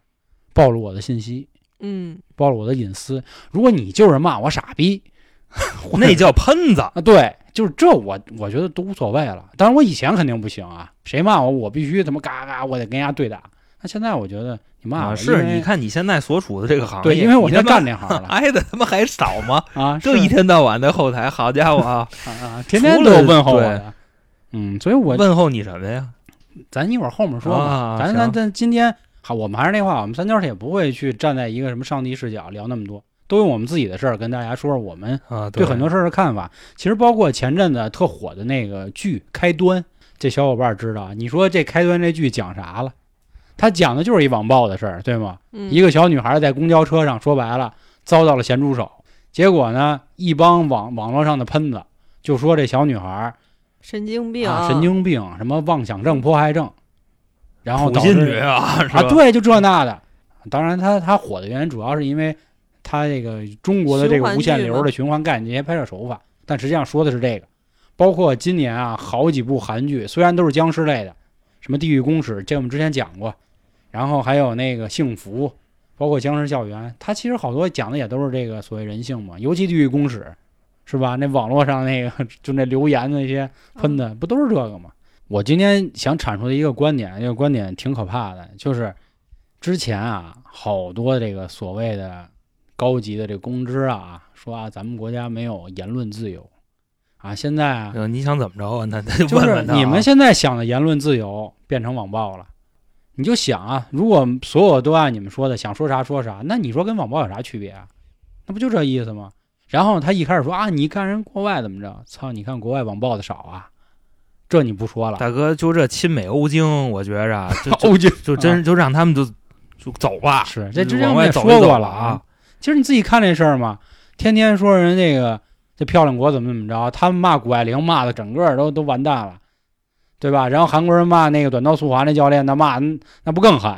S1: 暴露我的信息，
S3: 嗯，
S1: 暴露我的隐私。如果你就是骂我傻逼，
S2: 那叫喷子，
S1: 啊，对，就是这我我觉得都无所谓了。当然我以前肯定不行啊，谁骂我我必须他妈嘎嘎，我得跟人家对打。那现在我觉得你骂我、
S2: 啊！是你看你现在所处的这个行业，
S1: 对，因为我现在干这行了
S2: 挨的他妈还少吗？
S1: 啊，
S2: 这一天到晚在后台，好家伙啊！
S1: 天天都有问候我。嗯，所以我
S2: 问候你什么呀？
S1: 咱一会儿后面说吧。
S2: 啊
S1: 咱咱咱今天好，我们还是那话，我们三角铁不会去站在一个什么上帝视角聊那么多，都用我们自己的事儿跟大家说说我们
S2: 啊，
S1: 对很多事儿的看法。其实包括前阵子特火的那个剧《开端》，这小伙伴知道，你说这《开端》这剧讲啥了？他讲的就是一网暴的事儿，对吗？
S3: 嗯
S1: 一个小女孩在公交车上，说白了遭到了咸猪手，结果呢，一帮网网络上的喷子就说这小女孩
S3: 神经病
S1: 啊神经病，什么妄想症、迫害症，然后导致
S2: 女啊，是
S1: 啊，对，就这那的。当然他，他火的原因主要是因为他这个中国的这个无限流的循环概念、这些拍摄手法，但实际上说的是这个。包括今年啊，好几部韩剧，虽然都是僵尸类的，什么《地狱公使》，这我们之前讲过，然后还有那个《幸福》，包括《僵尸校园》，它其实好多讲的也都是这个所谓人性嘛，尤其《地狱公使》，是吧？那网络上那个 就那留言的那些喷的，不都是这个吗？我今天想阐述的一个观点，这个观点挺可怕的，就是之前啊，好多这个所谓的高级的这个公知啊，说啊，咱们国家没有言论自由啊，现在啊，
S2: 呃你想怎么着啊？那那就
S1: 就是
S2: 问问他啊
S1: 你们现在想的言论自由变成网暴了，你就想啊，如果所有都按你们说的，想说啥说啥，那你说跟网暴有啥区别啊？那不就这意思吗？然后他一开始说啊，你看人国外怎么着？操，你看国外网暴的少啊，这你不说了。
S2: 大哥，就这亲美欧京，我觉着
S1: 欧京
S2: 就真就让他们就就走吧，
S1: 是这之前我也说过了
S2: 啊。。
S1: 其实你自己看这事儿嘛，天天说人那个这漂亮国怎么怎么着，他们骂谷爱凌骂的整个都都完蛋了，对吧？然后韩国人骂那个短道速滑那教练，那骂那不更狠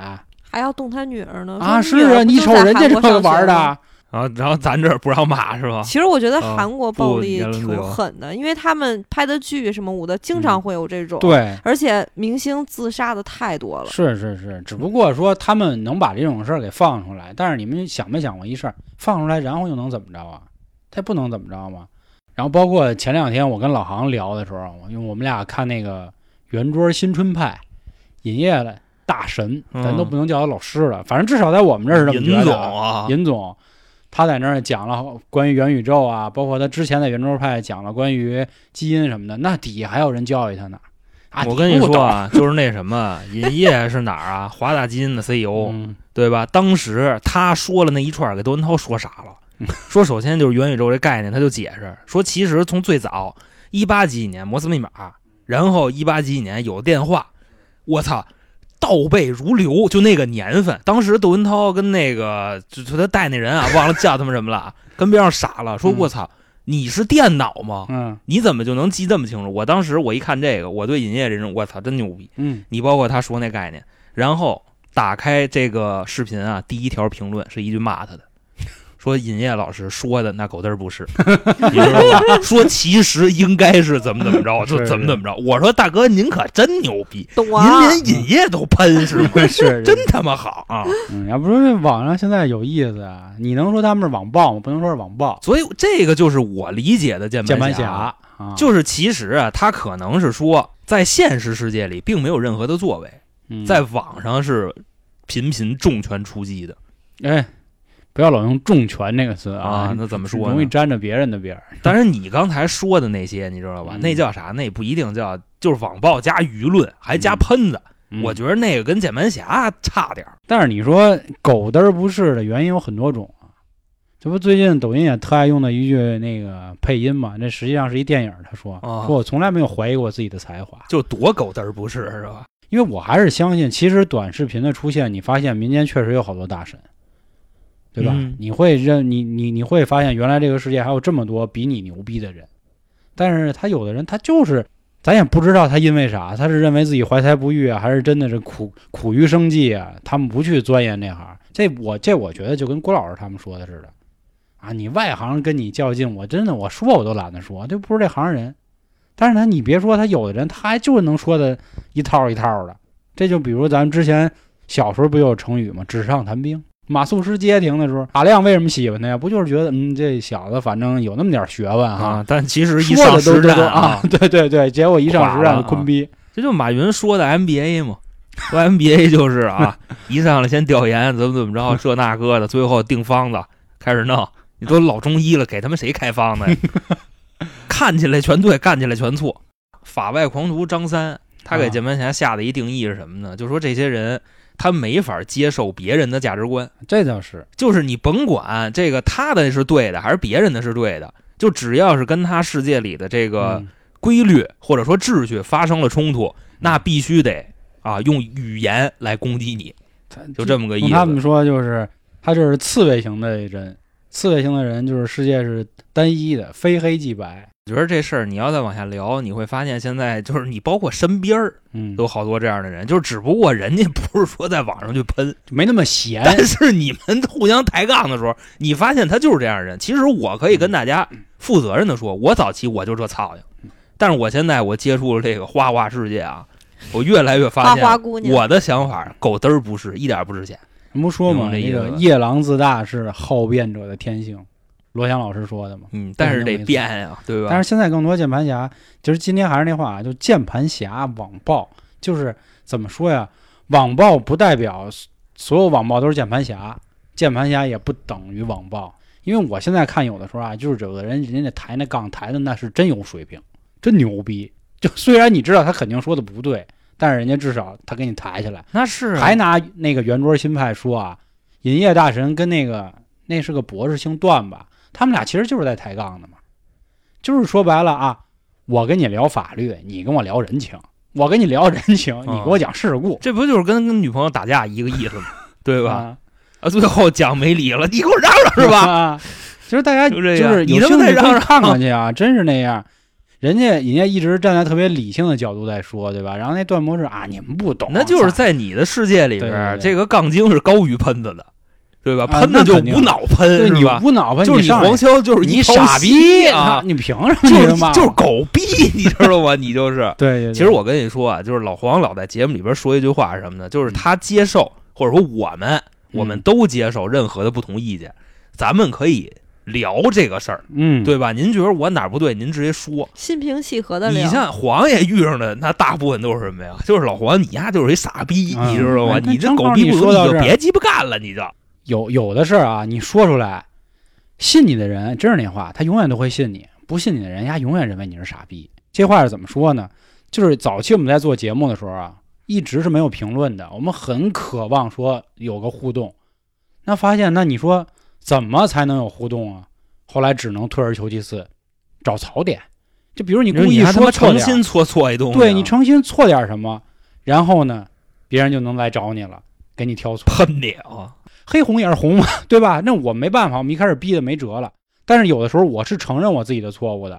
S3: 还要动他女儿呢
S1: 啊？是啊，你瞅人家这个玩的
S2: 然后然后咱这儿不让骂是吧？
S3: 其实我觉得
S2: 啊
S3: 韩国暴力挺狠的，因为他们拍的剧什么舞的，经常会有这种。，
S1: 对，
S3: 而且明星自杀的太多了。
S1: 是是是，只不过说他们能把这种事儿给放出来，但是你们想没想过一事儿，放出来然后又能怎么着啊？他不能怎么着吗？然后包括前两天我跟老航聊的时候，因为我们俩看那个圆桌新春派，尹烨的大神，咱都
S2: 嗯
S1: 不能叫他老师了，反正至少在我们这儿是这么觉
S2: 尹总啊，
S1: 尹总，他在那儿讲了关于元宇宙啊，包括他之前在圆桌派讲了关于基因什么的，那底下还有人教育他呢。啊，
S2: 我跟你，说啊，就是那什么，尹烨是哪儿啊？华大基因的 CEO，、
S1: 嗯
S2: 对吧？当时他说了那一串，给窦文涛说傻了。说首先就是元宇宙这概念，他就解释说，其实从最早一八几几年摩斯密码，然后一八几几年有电话，我操，倒背如流，就那个年份。当时窦文涛跟那个就就他带那人啊，忘了叫他们什么了，跟边上傻了，说
S1: 嗯
S2: 我操，你是电脑吗？
S1: 嗯
S2: 你怎么就能记这么清楚？我当时我一看这个，我对尹烨这人，我操，真牛逼！
S1: 嗯，
S2: 你包括他说那概念，然后打开这个视频啊，第一条评论是一句骂他的，说尹烨老师说的那狗嘚儿不是，你知道吗？说其实应该是怎么怎么着，就怎么怎么着。我说大哥您可真牛逼，
S3: 啊？
S2: 您连尹烨都喷是吗？
S1: 是
S2: 真他妈好啊！
S1: 嗯，要不说这网上现在有意思啊，你能说他们是网暴吗？不能说是网暴，
S2: 所以这个就是我理解的键
S1: 键盘
S2: 侠
S1: 侠。啊，
S2: 就是其实啊，他可能是说，在现实世界里并没有任何的作为，
S1: 嗯
S2: 在网上是频频重拳出击的
S1: 哎，不要老用重拳这个词
S2: 啊。那怎么说呢？
S1: 容易沾着别人的边儿。
S2: 但是你刚才说的那些，你知道吧？
S1: 嗯
S2: 那叫啥？那不一定叫，就是网暴加舆论，还加喷子。
S1: 嗯
S2: 我觉得那个跟键盘侠差点儿。
S1: 但是你说狗嘚儿不是的原因有很多种啊，这不最近抖音也特爱用的一句那个配音嘛？那实际上是一电影，他说、
S2: 啊
S1: 说我从来没有怀疑过自己的才华，
S2: 就多狗嘚儿不是是吧？
S1: 因为我还是相信，其实短视频的出现，你发现民间确实有好多大神，对吧？
S2: 嗯
S1: 你会认你你你会发现，原来这个世界还有这么多比你牛逼的人，但是他有的人他就是。咱也不知道他因为啥，他是认为自己怀才不遇啊，还是真的是苦苦于生计啊？他们不去钻研这行，这我这我觉得就跟郭老师他们说的似的，啊，你外行跟你较劲，我真的我说我都懒得说，这不是这行人。但是呢，你别说他有的人，他还就是能说的一套一套的。这就比如咱们之前小时候不有成语吗？纸上谈兵。马谡失街亭的时候，阿亮为什么喜欢他呀？不就是觉得嗯，这小子反正有那么点学问哈，
S2: 啊，但其实一上实战
S1: 都啊，对对对，结果一上实战就坤逼。
S2: 这就马云说的 MBA 嘛，说 MBA 就是啊，一上来先调研怎么怎么着，这那个的，最后定方子开始弄。你都老中医了，给他们谁开方子呀？看起来全对，干起来全错。法外狂徒张三，他给
S1: 啊
S2: 键盘侠下的一定义是什么呢？就说这些人他没法接受别人的价值观，
S1: 这倒是，
S2: 就是你甭管这个他的是对的还是别人的是对的，就只要是跟他世界里的这个
S1: 嗯。
S2: 规律或者说秩序发生了冲突，那必须得啊用语言来攻击你，就这么个意思。
S1: 他们说就是他就是刺猬型的人，刺猬型的人就是世界是单一的，非黑即白。
S2: 我觉得这事儿你要再往下聊，你会发现现在就是你包括身边儿
S1: 嗯，
S2: 都好多这样的人，就是只不过人家不是说在网上去喷，
S1: 没那么闲。
S2: 但是你们互相抬杠的时候，你发现他就是这样的人。其实我可以跟大家负责任的说，我早期我就这操性，但是我现在我接触了这个花花世界啊，我越来越发现
S3: 花姑娘，
S2: 我的想法狗嘚儿不是，一点不值钱。
S1: 咱不说嘛，
S2: 这
S1: 个夜郎自大是好辩者的天性，罗翔老师说的嘛。
S2: 嗯，但是得变呀，对吧？
S1: 但是现在更多键盘侠，其实今天还是那话，就键盘侠网暴，就是怎么说呀？网暴不代表所有网暴都是键盘侠，键盘侠也不等于网暴。因为我现在看有的时候啊，就是有的人人家抬那杠抬的那是真有水平，真牛逼。就虽然你知道他肯定说的不对，但是人家至少他给你抬起来。
S2: 那是啊
S1: 还拿那个圆桌新派说啊，银叶大神跟那个那是个博士姓段吧，他们俩其实就是在抬杠的嘛，就是说白了啊，我跟你聊法律，你跟我聊人情，我跟你聊人情，
S2: 啊
S1: 你给我讲事故，
S2: 这不就是跟跟女朋友打架一个意思吗？对吧？
S1: 吧？
S2: 啊，最后讲没理了，你给我让让是吧？
S1: 啊，其实大家就是
S2: 你他妈
S1: 有兴趣可以
S2: 再让让
S1: 看看去啊，真是那样。人家人家一直站在特别理性的角度在说，对吧？然后那段博士啊，你们不懂，
S2: 那就是在你的世界里边，
S1: 对对对
S2: 这个杠精是高于喷子的，对吧？
S1: 啊
S2: 喷的就无脑喷
S1: 对你
S2: 是吧？
S1: 无脑喷，
S2: 就是你黄潇就是
S1: 你
S2: 一
S1: 傻逼
S2: 啊！
S1: 你凭什么
S2: 就是？就是狗逼，你知道吗？你就是。
S1: 对对对，
S2: 其实我跟你说啊，就是老黄老在节目里边说一句话是什么呢？就是他接受，或者说我们，我们
S1: 嗯
S2: 都接受任何的不同意见，咱们可以聊这个事儿，
S1: 嗯，
S2: 对吧？您觉得我哪儿不对，您直接说。
S3: 心平气和的
S2: 你。像黄爷遇上的，那大部分都是什么呀？就是老黄，你丫就是一傻逼，
S1: 嗯
S2: 你知道吗
S1: 哎？
S2: 你这狗逼不如
S1: 说
S2: 你就别鸡巴干了，你这。
S1: 有有的事儿啊，你说出来，信你的人真是那话，他永远都会信你；不信你的人，家，永远认为你是傻逼。这话是怎么说呢？就是早期我们在做节目的时候啊，一直是没有评论的，我们很渴望说有个互动。那发现，那你说怎么才能有互动啊？后来只能退而求其次，找槽点。就比如你故意说错点儿，
S2: 诚心错错一东西啊，
S1: 对你诚心错点什么，然后呢，别人就能来找你了，给你挑错。
S2: 喷你啊！
S1: 黑红也是红嘛，对吧？那我没办法，我们一开始逼的没辙了。但是有的时候我是承认我自己的错误的。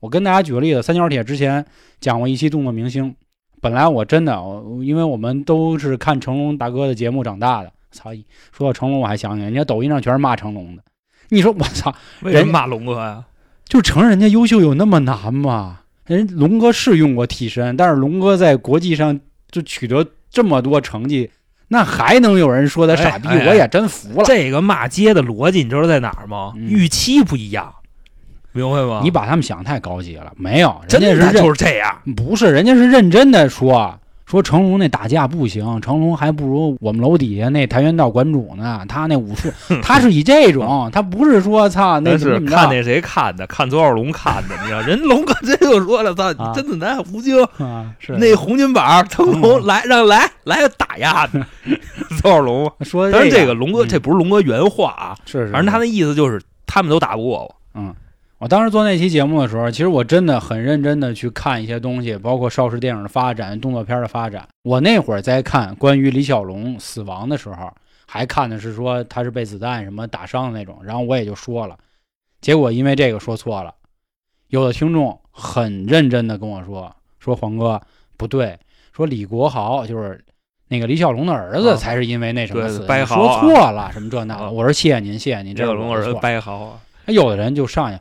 S1: 我跟大家举个例子，三角铁之前讲过一期动作明星，本来我真的，因为我们都是看成龙大哥的节目长大的。操，说到成龙我还想起来，人家抖音上全是骂成龙的。你说我操，
S2: 为什么骂龙哥呀？
S1: 就承认人家优秀有那么难吗？人龙哥是用过替身，但是龙哥在国际上就取得这么多成绩，那还能有人说他傻逼？我也真服了。
S2: 这个骂街的逻辑你知道在哪儿吗？
S1: 嗯
S2: 预期不一样。明白吗？
S1: 你把他们想太高级了，没有，人家是
S2: 就是这样，
S1: 不是，人家是认真的说，说成龙那打架不行，成龙还不如我们楼底下那跆拳道馆主呢。他那武术，他是以这种，他不是说操那
S2: 那是看那谁看的，看左小龙看的，你知道，人龙哥这就说了，操，
S1: 啊
S2: 你甄子丹、吴京
S1: 啊，是
S2: 那洪金宝，成龙来让来来个打压的，左小龙。
S1: 说
S2: 但是，这
S1: 个
S2: 个龙哥
S1: 嗯
S2: 这不是龙哥原话啊，
S1: 是是，
S2: 反正他
S1: 是
S2: 的意思就是他们都打不过我。
S1: 嗯，我当时做那期节目的时候，其实我真的很认真的去看一些东西，包括邵氏电影的发展、动作片的发展。我那会儿在看关于李小龙死亡的时候，还看的是说他是被子弹什么打伤的那种，然后我也就说了，结果因为这个说错了，有的听众很认真的跟我说，说黄哥不对，说李国豪就是。那个李小龙的儿子
S2: 啊
S1: 才是因为那什么死说错了什么这那的。
S2: 啊
S1: 我说谢谢您，谢谢您，这
S2: 这个龙儿
S1: 是我的错
S2: 掰好啊，
S1: 有的人就上去，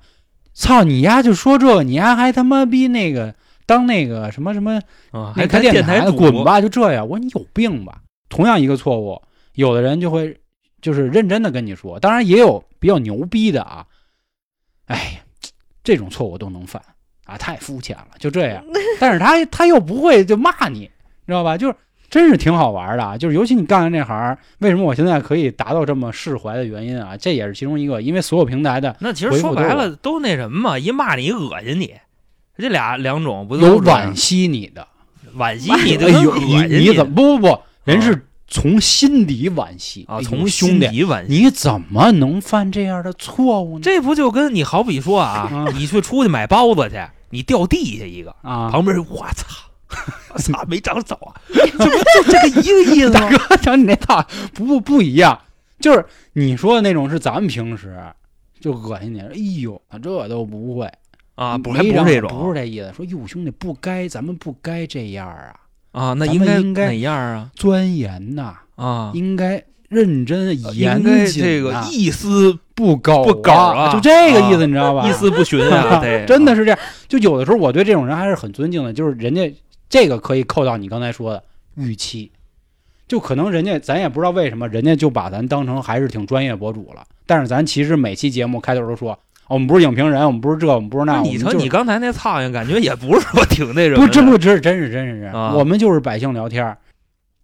S1: 操你丫就说这个，你丫还他妈逼那个当那个什么什么
S2: 啊，
S1: 那开
S2: 电
S1: 台的滚！吧，就这样。我说你有病吧？同样一个错误，有的人就会就是认真的跟你说，当然也有比较牛逼的啊。哎，这种错误都能犯啊，太肤浅了，就这样。但是他他又不会就骂你，知道吧？就是真是挺好玩的啊。就是尤其你干的这行，为什么我现在可以达到这么释怀的原因啊？这也是其中一个，因为所有平台的
S2: 那其实说白了都那什么嘛，一骂你恶心你，这俩两种不都
S1: 有惋惜你的。
S2: 惋惜你的
S1: 哎呦，
S2: 恶
S1: 你你怎么不不不？人是从心底惋惜
S2: 啊？从
S1: 兄弟，
S2: 心底惋惜。
S1: 你怎么能犯这样的错误呢？
S2: 这不就跟你好比说啊
S1: 啊，
S2: 你去出去买包子去，你掉地下一个，
S1: 啊，
S2: 旁边人我操，我操没长早啊，这不就这个一个意思吗？
S1: 哥讲你那套不不不一样，就是你说的那种是咱们平时就恶心你，哎呦，这都不会
S2: 啊，不不是这种
S1: 不是这意思。说哟兄弟不该，咱们不该这样啊，
S2: 啊？那
S1: 咱
S2: 应该
S1: 们应该
S2: 哪样啊？
S1: 钻研呐，
S2: 啊，
S1: 应该认真严谨
S2: 这个
S1: 呐
S2: 一丝
S1: 不苟
S2: 不苟啊
S1: 就这个意思，你知道吧？
S2: 一丝不寻啊，对，
S1: 真的是这样。就有的时候我对这种人还是很尊敬的，就是人家这个可以扣到你刚才说的预期，就可能人家咱也不知道为什么，人家就把咱当成还是挺专业博主了。但是咱其实每期节目开头都说，哦我们不是影评人，我们不是这，我们不是那。
S2: 你瞅你刚才那苍蝇，感觉也不是说挺那什么，
S1: 不是真不真真是真是真我们就是百姓聊天儿。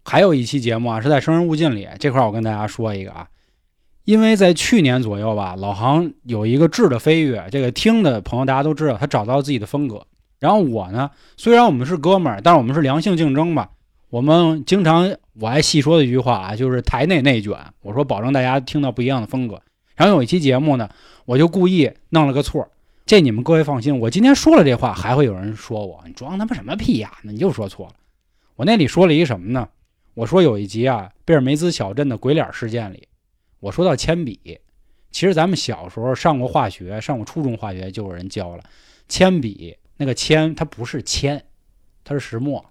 S1: 还有一期节目啊，是在《生人勿近》里，这块儿我跟大家说一个啊，因为在去年左右吧，老杭有一个质的飞跃，这个听的朋友大家都知道，他找到自己的风格。然后我呢，虽然我们是哥们儿，但是我们是良性竞争吧。我们经常我还细说的一句话啊，就是台内内卷，我说保证大家听到不一样的风格。然后有一期节目呢，我就故意弄了个错儿，这你们各位放心，我今天说了这话，还会有人说我你装他妈什么屁呀？那你就说错了。我那里说了一什么呢？我说有一集啊，贝尔梅兹小镇的鬼脸事件里，我说到铅笔，其实咱们小时候上过化学，上过初中化学就有人教了，铅笔那个铅它不是铅，它是石墨。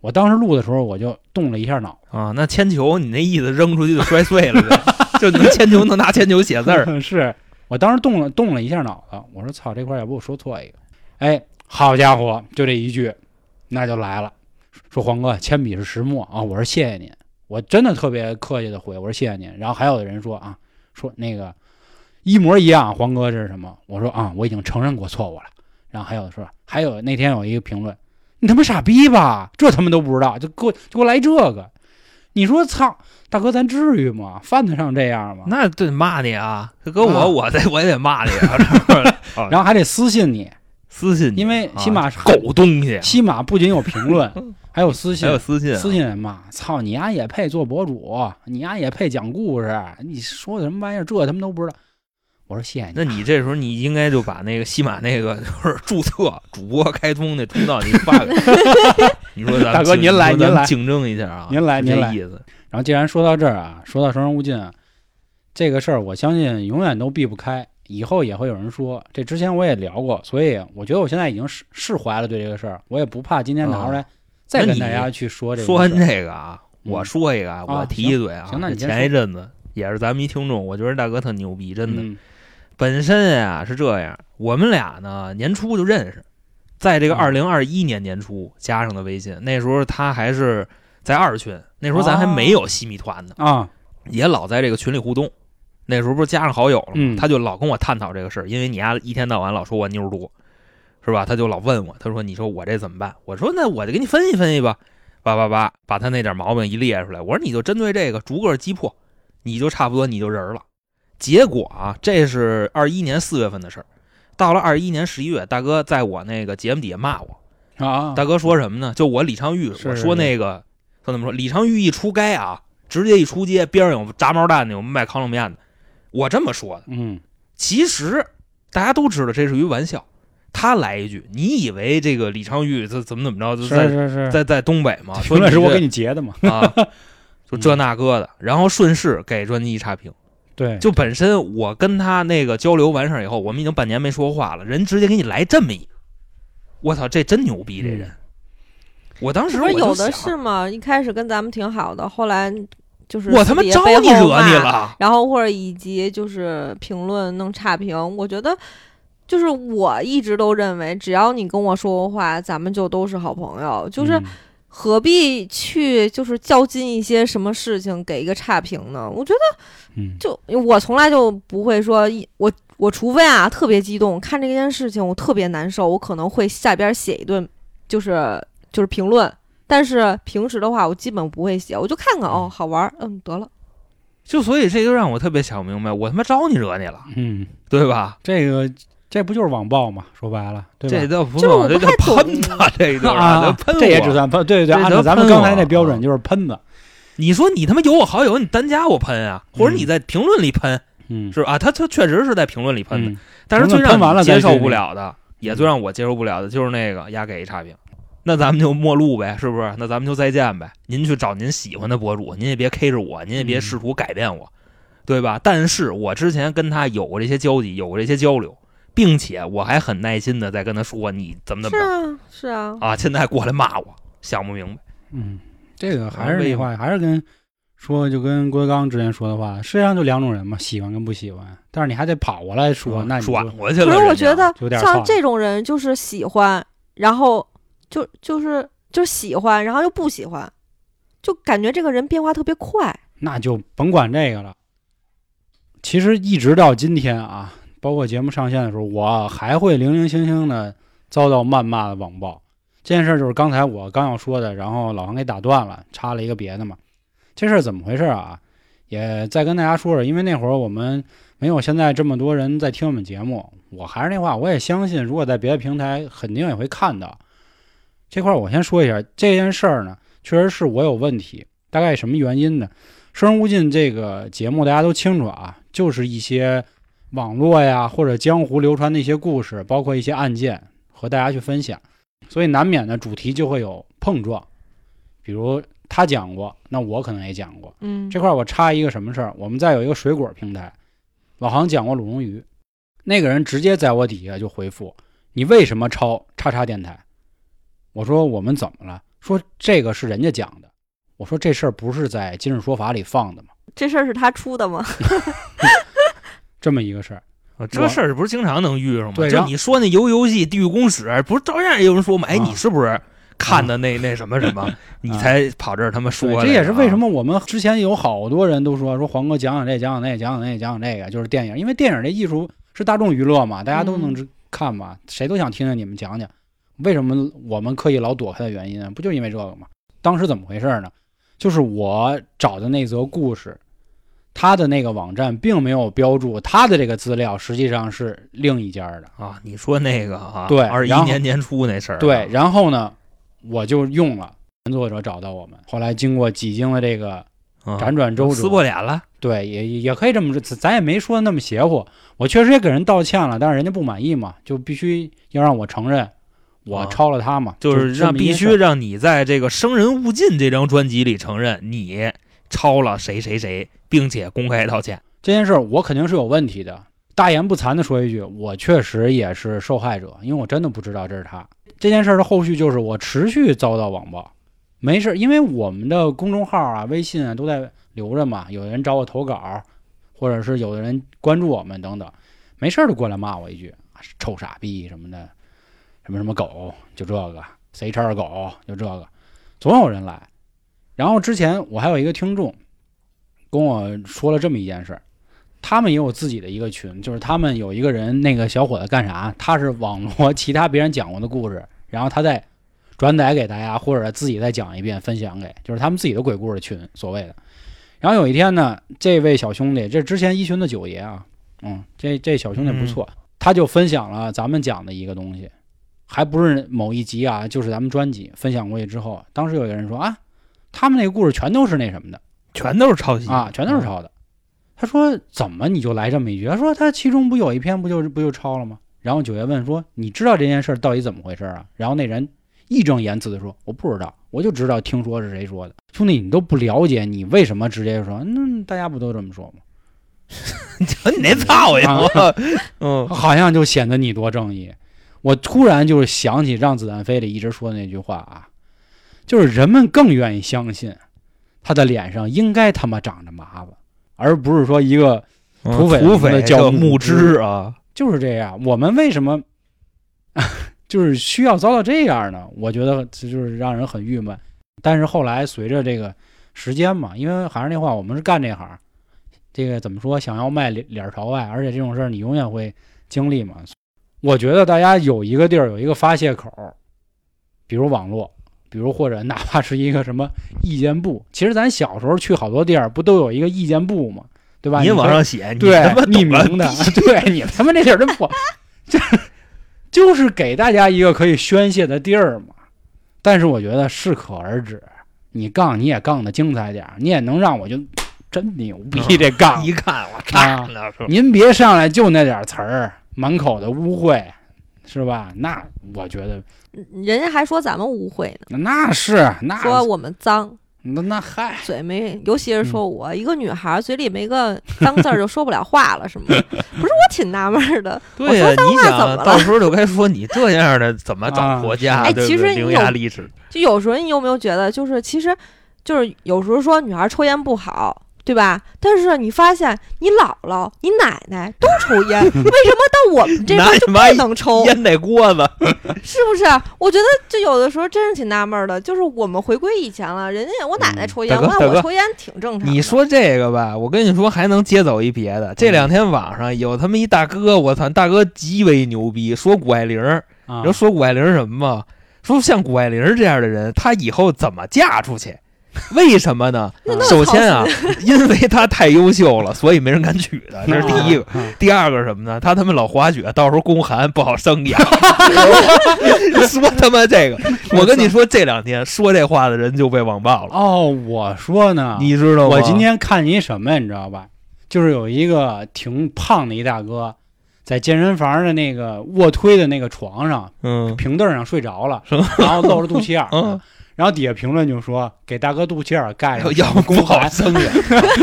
S1: 我当时录的时候我就动了一下脑
S2: 啊，那铅球你那意思扔出去就摔碎了呗，就能铅球能拿铅球写字儿，
S1: 是我当时动了动了一下脑子，我说操这块儿要不我说错一个，哎，好家伙，就这一句，那就来了，说黄哥铅笔是石墨啊，我说谢谢您，我真的特别客气的回，我说谢谢您。然后还有的人说啊，说那个一模一样，黄哥这是什么？我说啊，我已经承认过错误了。然后还有的说，还有那天有一个评论，你他妈傻逼吧？这他妈都不知道，就给我就给我来这个。你说操，大哥，咱至于吗？犯得上这样吗？
S2: 那得骂你啊！这搁我
S1: 啊
S2: 我得我也得骂你啊！
S1: 然后还得私信你，
S2: 私信你，
S1: 因为起码
S2: 啊狗东西，
S1: 起码不仅有评论，还有私信
S2: 还有，私信啊，
S1: 私信人骂，操你丫也配做博主，你丫也配讲故事，你说的什么玩意儿？这他妈都不知道。我说谢谢你，
S2: 那你这时候你应该就把那个西马那个就是注册主播开通那通道你发 你说咱
S1: 大哥您来您来
S2: 竞争一下啊，
S1: 您来您来
S2: 意思
S1: 然后既然说到这儿啊，说到生人勿近啊，这个事儿我相信永远都避不开，以后也会有人说。这之前我也聊过，所以我觉得我现在已经释释怀了对这个事儿，我也不怕今天拿出来再跟大家去说这个
S2: 说完这个啊，
S1: 嗯
S2: 我说一个我提一嘴啊，前一阵子也是咱们一听众，我觉得大哥特牛逼，真的。
S1: 嗯
S2: 本身啊是这样，我们俩呢年初就认识，在这个
S1: 嗯
S2: 二零二一年年初加上的微信，那时候他还是在二群，那时候咱还没有西米团呢，
S1: 啊，
S2: 也老在这个群里互动。那时候不是加上好友了吗？
S1: 嗯
S2: 他就老跟我探讨这个事儿，因为你丫一天到晚老说我妞多，是吧？他就老问我，他说：“你说我这怎么办？”我说：“那我就给你分析分析吧。”叭叭叭，把他那点毛病一列出来。我说：“你就针对这个逐个击破，你就差不多你就人儿了。”结果啊，这是二一年四月份的事儿。到了二一年十一月，大哥在我那个节目底下骂我，
S1: 啊，
S2: 大哥说什么呢？就我李昌钰，
S1: 是
S2: 我说那个他怎么说？李昌钰一出街啊，直接一出街，边上有炸毛蛋的，有卖烤冷面的，我这么说的。
S1: 嗯
S2: 其实大家都知道这是一玩笑。他来一句，你以为这个李昌钰他怎么怎么着？
S1: 是
S2: 在在在东北嘛？
S1: 评
S2: 说这
S1: 论是我给你截的嘛，
S2: 啊，就这那个的，然后顺势给专辑一差评。
S1: 对，
S2: 就本身我跟他那个交流完事儿以后，我们已经半年没说话了，人直接给你来这么一，我操，这真牛逼！这人，我当时
S3: 不是
S2: 我
S3: 有的是吗？一开始跟咱们挺好的，后来就是
S2: 我他妈招你惹你了？
S3: 然后或者以及就是评论弄差评，我觉得就是我一直都认为，只要你跟我说过话，咱们就都是好朋友，就是
S1: 嗯
S3: 何必去就是较劲一些什么事情给一个差评呢？我觉得
S1: 嗯
S3: 就我从来就不会说一我。我除非啊特别激动，看这件事情我特别难受，我可能会下边写一顿，就是就是评论。但是平时的话，我基本不会写，我就看看哦，好玩儿，嗯，得了。
S2: 就所以这就让我特别想不明白，我他妈招你惹你了，
S1: 嗯，
S2: 对吧？
S1: 这个这不就是网暴嘛？说白了，对吧？
S2: 这都不
S3: 就是我
S2: 这叫喷子，这个就是
S1: 啊，这也只算喷，对对按照咱们刚才那标准
S2: 啊
S1: 就是喷子，
S2: 你说你他妈有我好友，你单加我喷啊，或者你在评论里喷，
S1: 嗯，
S2: 是吧？啊他他确实是在评论里喷的，
S1: 嗯
S2: 但是最让
S1: 评论喷完了
S2: 你接受不了的，也最让我接受不了的就是那个压给一差评。那咱们就陌路呗，是不是？那咱们就再见呗。您去找您喜欢的博主，您也别 K 着我，您也别
S1: 嗯
S2: 试图改变我，对吧？但是我之前跟他有过这些交集，有过这些交流，并且我还很耐心的在跟他说你怎么怎
S3: 是
S2: 么着
S3: 啊，是啊，
S2: 啊，现在过来骂我，想不明白。
S1: 嗯，这个还是那话，还是跟说就跟郭德纲之前说的话，世界上就两种人嘛，喜欢跟不喜欢。但是你还得跑过来说，那你
S2: 转过去了。
S3: 可是我觉得像这种人就是喜欢，然后就就是就喜欢，然后又不喜欢，就感觉这个人变化特别快。
S1: 那就甭管这个了。其实一直到今天啊，包括节目上线的时候，我还会零零星星的遭到谩骂的网暴。这件事儿就是刚才我刚要说的，然后老王给打断了，插了一个别的嘛。这事儿怎么回事啊？也再跟大家说说，因为那会儿我们没有现在这么多人在听我们节目。我还是那话，我也相信，如果在别的平台，肯定也会看到。这块儿我先说一下，这件事儿呢，确实是我有问题。大概什么原因呢？《生人勿近》这个节目大家都清楚啊，就是一些网络呀或者江湖流传的一些故事，包括一些案件和大家去分享，所以难免呢主题就会有碰撞。比如他讲过，那我可能也讲过。
S3: 嗯，
S1: 这块儿我插一个什么事儿？我们再有一个水果平台，老航讲过鲁龙鱼，那个人直接在我底下就回复：“你为什么抄叉叉电台？”我说：“我们怎么了？”说这个是人家讲的。我说这事儿不是在今日说法里放的吗？
S3: 这事儿是他出的吗？
S1: 这么一个事儿，
S2: 啊这事儿不是经常能遇上吗？就你说那游游戏《地狱公使》，不是照样也有人说吗？哎，
S1: 啊
S2: 你是不是看的那那什么什么，你才跑这儿他妈说
S1: 这也是为什
S2: 啊
S1: 么我们之前有好多人都说说黄哥讲讲这讲讲那讲讲那讲讲那个，就是电影，因为电影这艺术是大众娱乐嘛，大家都能看嘛，谁都想听听你们讲讲。为什么我们刻意老躲开的原因呢？不就因为这个吗？当时怎么回事呢？就是我找的那则故事，他的那个网站并没有标注他的这个资料，实际上是另一家的。
S2: 啊？你说那个啊，
S1: 对
S2: 二一年年初那事儿啊，
S1: 对，然后呢，我就用了原作者找到我们，后来经过几经的这个
S2: 啊
S1: 辗转周折，
S2: 撕破脸了，
S1: 对，也也可以这么说，咱咱也没说那么邪乎。我确实也给人道歉了，但是人家不满意嘛，就必须要让我承认我
S2: 啊
S1: 抄了他嘛，
S2: 就是让必须让你在这个《生人勿近》这张专辑里承认你抄了谁谁谁，并且公开道歉。
S1: 这件事儿，我肯定是有问题的。大言不惭的说一句，我确实也是受害者，因为我真的不知道这是他。这件事的后续就是我持续遭到网暴，没事，因为我们的公众号啊、微信啊都在留着嘛，有人找我投稿，或者是有的人关注我们等等，没事就过来骂我一句臭傻逼什么的，什么什么狗，就这个谁叉狗，就这个，总有人来。然后之前我还有一个听众跟我说了这么一件事儿，他们也有自己的一个群，就是他们有一个人，那个小伙子干啥？他是网罗其他别人讲过的故事，然后他再转载给大家，或者自己再讲一遍，分享给，就是他们自己的鬼故事群，所谓的。然后有一天呢，这位小兄弟，这之前一群的九爷啊，嗯，这这小兄弟不错，他就分享了咱们讲的一个东西，还不是某一集啊，就是咱们专辑分享过去之后，当时有一个人说啊，他们那个故事全都是那什么的
S2: 全都是抄袭
S1: 啊，全都是抄的。他说怎么你就来这么一句？他说他其中不有一篇不就是不就抄了吗？然后九爷问说你知道这件事儿到底怎么回事啊？然后那人义正言辞的说我不知道，我就知道听说是谁说的。兄弟，你都不了解，你为什么直接说？那大家不都这么说吗？
S2: 你那造呀！嗯，
S1: 好像就显得你多正义。我突然就是想起《让子弹飞》里一直说的那句话啊，就是人们更愿意相信他的脸上应该他妈长着麻子，而不是说一个土匪
S2: 土匪
S1: 叫
S2: 木枝啊，
S1: 就是这样。我们为什么 就是需要遭到这样呢？我觉得这就是让人很郁闷。但是后来随着这个时间嘛，因为还是那话，我们是干这行，这个怎么说？想要卖脸脸朝外，而且这种事儿你永远会经历嘛。我觉得大家有一个地儿有一个发泄口，比如网络，比如或者哪怕是一个什么意见部。其实咱小时候去好多地儿，不都有一个意见部吗？对吧？
S2: 你
S1: 你
S2: 往上写，你
S1: 对匿名的，对你他妈这地儿真破，这就是给大家一个可以宣泄的地儿嘛。但是我觉得适可而止，你杠你也杠的精彩点儿，你也能让我就真牛逼这杠。
S2: 一看我看了是吧？
S1: 您别上来就那点词儿，满口的污秽，是吧？那我觉得
S3: 人家还说咱们污秽呢，
S1: 那是那
S3: 说我们脏，
S1: 那那嗨，
S3: 嘴没，尤其是
S1: 嗯
S3: 说我、一个女孩儿嘴里没个脏字儿就说不了话了，是吗？不是我挺纳闷儿的，
S2: 对呀、
S3: 我说脏
S2: 你想
S3: 话怎么了
S2: 到时候就该说你这样的怎么
S1: 啊
S2: 找婆家？
S3: 哎其实你有
S2: 牙俐齿。
S3: 就有时候你有没有觉得，就是其实就是有时候说女孩抽烟不好，对吧？但是你发现你姥姥、你奶奶都抽烟，为什么到我们这边就不能抽？
S2: 烟得锅子，
S3: 是不是？我觉得这有的时候真是挺纳闷的，就是我们回归以前了，人家我奶奶抽烟，我看
S2: 大哥大哥
S3: 我抽烟挺正常的。
S2: 你说这个吧，我跟你说还能接走一别的。这两天网上有他妈一大哥，我操，大哥极为牛逼，说谷爱凌你知道说谷爱凌什么吗？说像谷爱凌这样的人，她以后怎么嫁出去？为什么呢？首先啊，因为他太优秀了，所以没人敢娶他，这是第一个。
S1: 啊
S2: 第二个什么呢？他他妈老滑雪，到时候宫寒不好生养。说他妈这个，我跟你说，这两天说这话的人就被网暴了，
S1: 哦，我说呢，
S2: 你知道吗？
S1: 我今天看见一什么呀，你知道吧？就是有一个挺胖的一大哥，在健身房的那个卧推的那个床上
S2: 嗯
S1: 平凳上睡着了，然后露着肚脐眼儿
S2: 嗯
S1: 呢。然后底下评论就说：“给大哥肚脐眼儿盖上，
S2: 要不好
S1: 寒，
S2: 生养。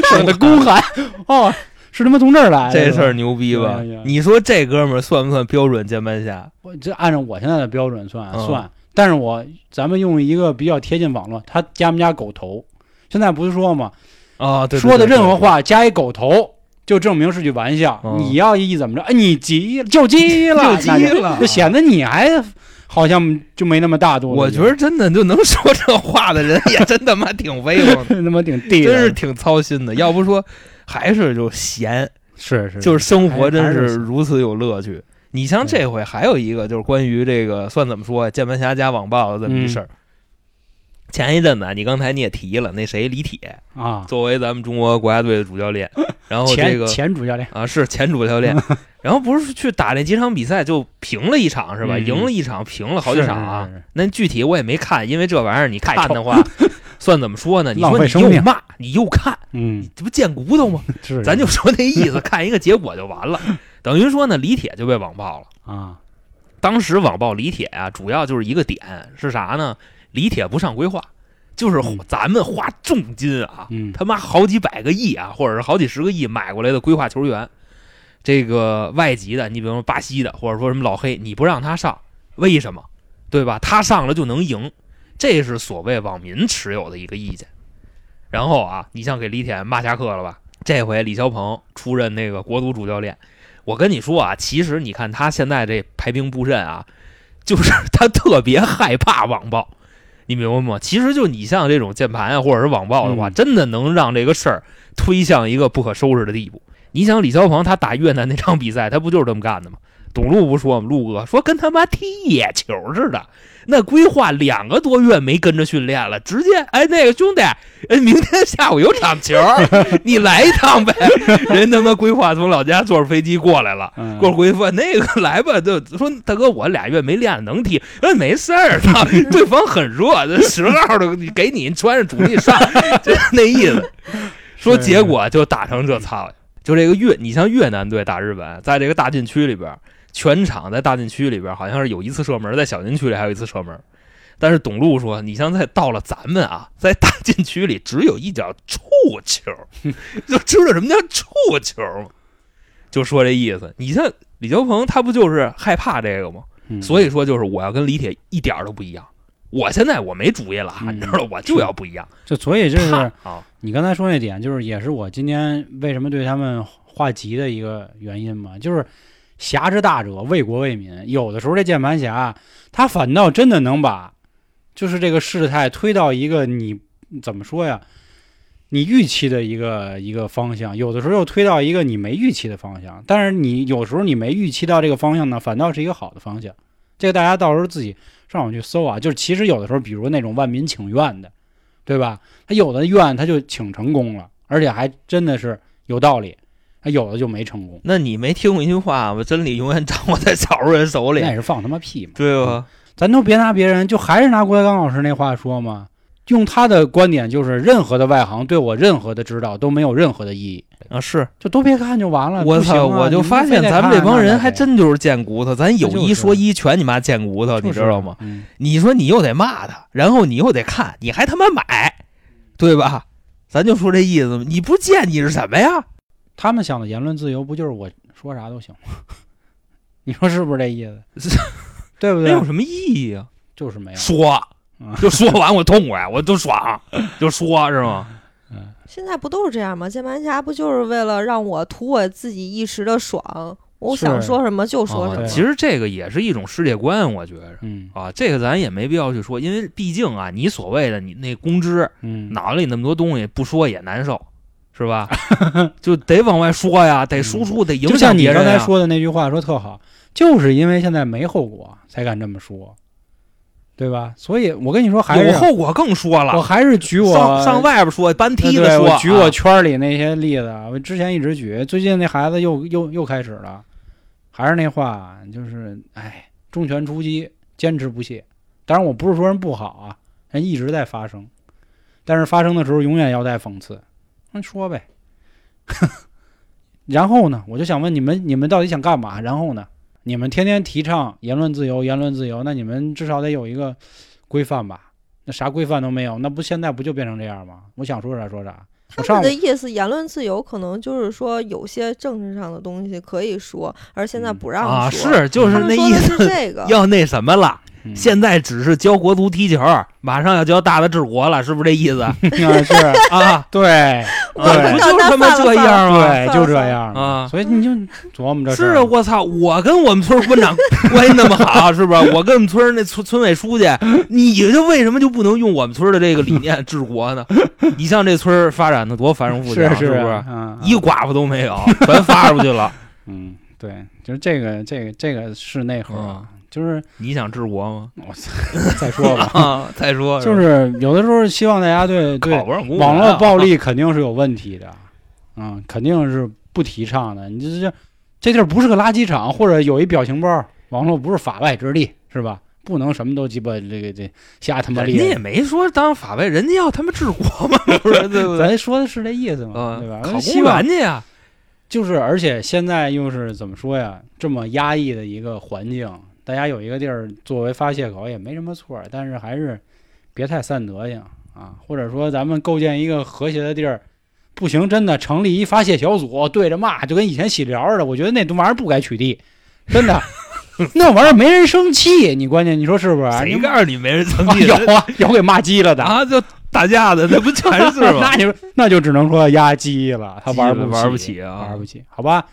S1: 省得宫寒。”哦，是他妈从这儿来的。
S2: 这事儿牛逼吧？你说这哥们儿算不算标准键盘侠？
S1: 我这按照我现在的标准算、
S2: 嗯
S1: 算，但是我咱们用一个比较贴近网络，他加没加狗头？现在不是说吗？
S2: 啊，对，对
S1: 说的任何，话加一狗头，就证明是句玩笑。
S2: 嗯
S1: 你要一怎么着，哎，你急了就急了，
S2: 就急了
S1: 就显得你还好像就没那么大度了。
S2: 我觉得真的就能说这话的人也真他妈挺威风的，
S1: 他妈挺地，
S2: 真是挺操心的。要不说还是就闲，
S1: 是是，
S2: 就是生活真是如此有乐趣。你像这回还有一个就是关于这个算怎么说呀，键盘侠加网暴的这么一事儿。前一阵子啊你刚才你也提了，那谁李铁
S1: 啊，
S2: 作为咱们中国国家队的主教练，然后这个
S1: 前主教练
S2: 啊，是前主教练，然后不是去打那几场比赛就平了一场是吧？
S1: 嗯
S2: 赢了一场，平了好几场啊。
S1: 是是是
S2: 那具体我也没看，因为这玩意儿你看的话，算怎么说呢？你说你又骂，你又看，
S1: 嗯，
S2: 这不贱骨头吗？
S1: 是
S2: 咱就说那意思，看一个结果就完了。等于说呢，李铁就被网暴了。
S1: 啊，
S2: 当时网暴李铁啊，主要就是一个点是啥呢？李铁不上规划，就是
S1: 嗯
S2: 咱们花重金啊，
S1: 嗯
S2: 他妈好几百个亿啊，或者是好几十个亿买过来的规划球员，这个外籍的，你比如说巴西的，或者说什么老黑，你不让他上，为什么？对吧？他上了就能赢，这是所谓网民持有的一个意见。然后啊，你像给李铁骂下课了吧？这回李霄鹏出任那个国足主教练，我跟你说啊，其实你看他现在这排兵布阵啊，就是他特别害怕网暴。你明白吗？其实就你像这种键盘啊，或者是网暴的话，
S1: 嗯
S2: 真的能让这个事儿推向一个不可收拾的地步。你想李霄鹏他打越南那场比赛，他不就是这么干的吗？董路不说吗？路哥说跟他妈踢野球似的。那规划两个多月没跟着训练了，直接哎那个兄弟，哎明天下午有场球，你来一趟呗。人他妈规划从老家坐着飞机过来了。
S1: 嗯
S2: 过回复那个来吧，就说大哥，我俩月没练了，能踢？哎，没事儿，操，对方很弱，这十号的给你穿着主力上，就那意思。说结果就打成这操，就这个越，你像越南队打日本，在这个大禁区里边，全场在大禁区里边好像是有一次射门，在小禁区里还有一次射门。但是董路说，你像在到了咱们啊，在大禁区里只有一脚触球，就知道什么叫触球吗？就说这意思。你像李霄鹏，他不就是害怕这个吗？
S1: 嗯
S2: 所以说，就是我要跟李铁一点儿都不一样。我现在我没主意了你知道，我就要不一样。
S1: 就所以就是
S2: 啊，
S1: 你刚才说那点，就是也是我今天为什么对他们画急的一个原因嘛，就是侠之大者，为国为民。有的时候这键盘侠他反倒真的能把，就是这个事态推到一个你怎么说呀？你预期的一个一个方向，有的时候又推到一个你没预期的方向。但是你有时候你没预期到这个方向呢，反倒是一个好的方向。这个大家到时候自己上网去搜啊。就是其实有的时候，比如那种万民请愿的，对吧？他有的愿他就请成功了，而且还真的是有道理；有的就没成功，
S2: 那你没听过一句话吗？真理永远掌握在少数人手里
S1: 那，也是放他妈屁嘛。
S2: 对吧？
S1: 咱都别拿别人，就还是拿郭德纲老师那话说嘛。用他的观点，就是任何的外行对我任何的指导都没有任何的意义，
S2: 啊，是
S1: 就都别看就完了。
S2: 我操！
S1: 啊
S2: 我就发现咱们这帮人还。真就是贱骨头，咱有一说一，全你妈贱骨头，
S1: 你
S2: 你知道吗？？
S1: 嗯，
S2: 你说你又得骂他，然后你又得看，你还他妈买，对吧？咱就说这意思嘛，你不贱你是什么呀？
S1: 他们想的言论自由不就是我说啥都行吗？你说是不是这意思？对不对？
S2: 没有什么意义啊！
S1: 就是没有。
S2: 说
S1: 嗯，
S2: 就说完我痛快，我都爽，就说是吗？
S1: 嗯，
S3: 现在不都是这样吗？键盘侠不就是为了让我图我自己一时的爽，我想说什么就说
S2: 啊
S3: 什么。
S2: 其实这个也是一种世界观，我觉着
S1: 嗯
S2: 啊，这个咱也没必要去说，因为毕竟啊，你所谓的你那公知
S1: 嗯，
S2: 脑子里那么多东西，不说也难受，是吧？就得往外说呀，得输出，得影响
S1: 就像你。刚才说的那句话说特好，就是因为现在没后果才敢这么说，对吧？所以我跟你说，还是
S2: 有后果更说了我，
S1: 还是举我
S2: 上上外边说，搬梯子说，
S1: 我举我
S2: 啊
S1: 圈里那些例子，我之前一直举，最近那孩子又又又开始了，还是那话，就是哎，重拳出击，坚持不懈。当然，我不是说人不好啊，人一直在发生，但是发生的时候永远要带讽刺。那你说呗。然后呢，我就想问你们，你们到底想干嘛？然后呢，你们天天提倡言论自由，言论自由，那你们至少得有一个规范吧？那啥规范都没有，那不现在不就变成这样吗？我想说啥说啥。我
S3: 他们的意思，言论自由可能就是说有些政治上的东西可以说，而现在不让
S2: 啊，
S3: 说。
S2: 是就是那意思，
S3: 这个。
S2: 要那什么了。
S1: 嗯
S2: 现在只是教国足踢球，马上要教大的治国了，是不是这意思
S1: 啊是，
S2: 啊？
S1: 对
S2: 不就是他妈这样吗？
S1: 对，就这样
S2: 啊
S1: 所以你就琢磨这事
S2: 是啊我操！我跟我们村村长关系那么好，是不是？我跟我们村那村村委书记，你就为什么就不能用我们村的这个理念治国呢？你像这村发展的多繁荣富强，
S1: 是
S2: 不是？
S1: 嗯，
S2: 一个寡妇都没有，全发出去了。
S1: 嗯，对，就是这个这个这个是内核啊，就是
S2: 你想治国吗？
S1: 我操，再说吧，
S2: 啊，再说
S1: 就是有的时候希望大家对对网络
S2: 啊
S1: 暴力肯定是有问题的，嗯，肯定是不提倡的。你这这这地儿不是个垃圾场，或者有一表情包，网络不是法外之地，是吧？不能什么都鸡巴这个这瞎他妈
S2: 人家也。没说当法外，人家要他妈治国嘛，不是对不对？
S1: 咱说的是这意思嘛，
S2: 啊，
S1: 对吧？
S2: 考公务员去呀，
S1: 就是，而且现在又是怎么说呀？这么压抑的一个环境，大家有一个地儿作为发泄口也没什么错，但是还是别太散德性啊，或者说咱们构建一个和谐的地儿，不行，真的成立一发泄小组，对着骂，就跟以前洗聊似的，我觉得那玩意儿不该取缔，真的，那玩意儿没人生气，你关键你说是不是？
S2: 谁
S1: 你
S2: 告诉你没人生
S1: 啊
S2: 气？
S1: 有啊，有给骂鸡了的。
S2: 啊，就打架的，那不全是
S1: 那
S2: 吗？
S1: 你说那就只能说压鸡了，他玩不
S2: 玩不起啊
S1: 玩不起，好吧？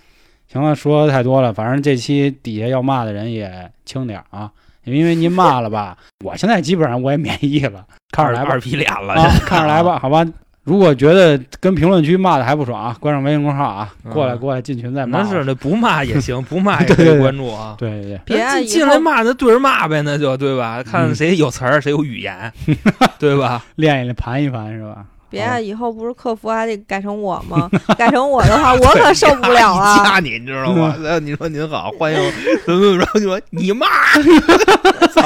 S1: 行了，说的太多了，反正这期底下要骂的人也轻点儿啊，因为您骂了吧，我现在基本上我也免疫了，看着来吧
S2: 二，皮脸了，
S1: 啊，看着来吧，好吧？如果觉得跟评论区骂的还不爽啊，关上微信公号啊，
S2: 嗯
S1: 过来过来进群再骂我。
S2: 那是那不骂也行，不骂也可以
S1: 对对对
S2: 关注啊。
S1: 对对对，
S3: 别啊
S2: 进进来骂那对着骂呗，那就对吧？看
S1: 嗯
S2: 谁有词儿，谁有语言，对吧？
S1: 练一练盘一盘是吧？
S3: 别啊，以后不是客服还得改成我吗？改成我的话，我可受不了啊！
S2: 加你，你知道吗？然后你说您好，欢迎怎么怎么着？你说你妈，操，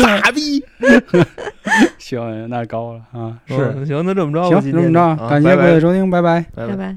S2: 傻逼！
S1: 行，那高了啊，是。
S2: 嗯行，那这么着吧，
S1: 行，这么着，感谢各位收听，拜拜。
S2: 拜
S3: 拜拜。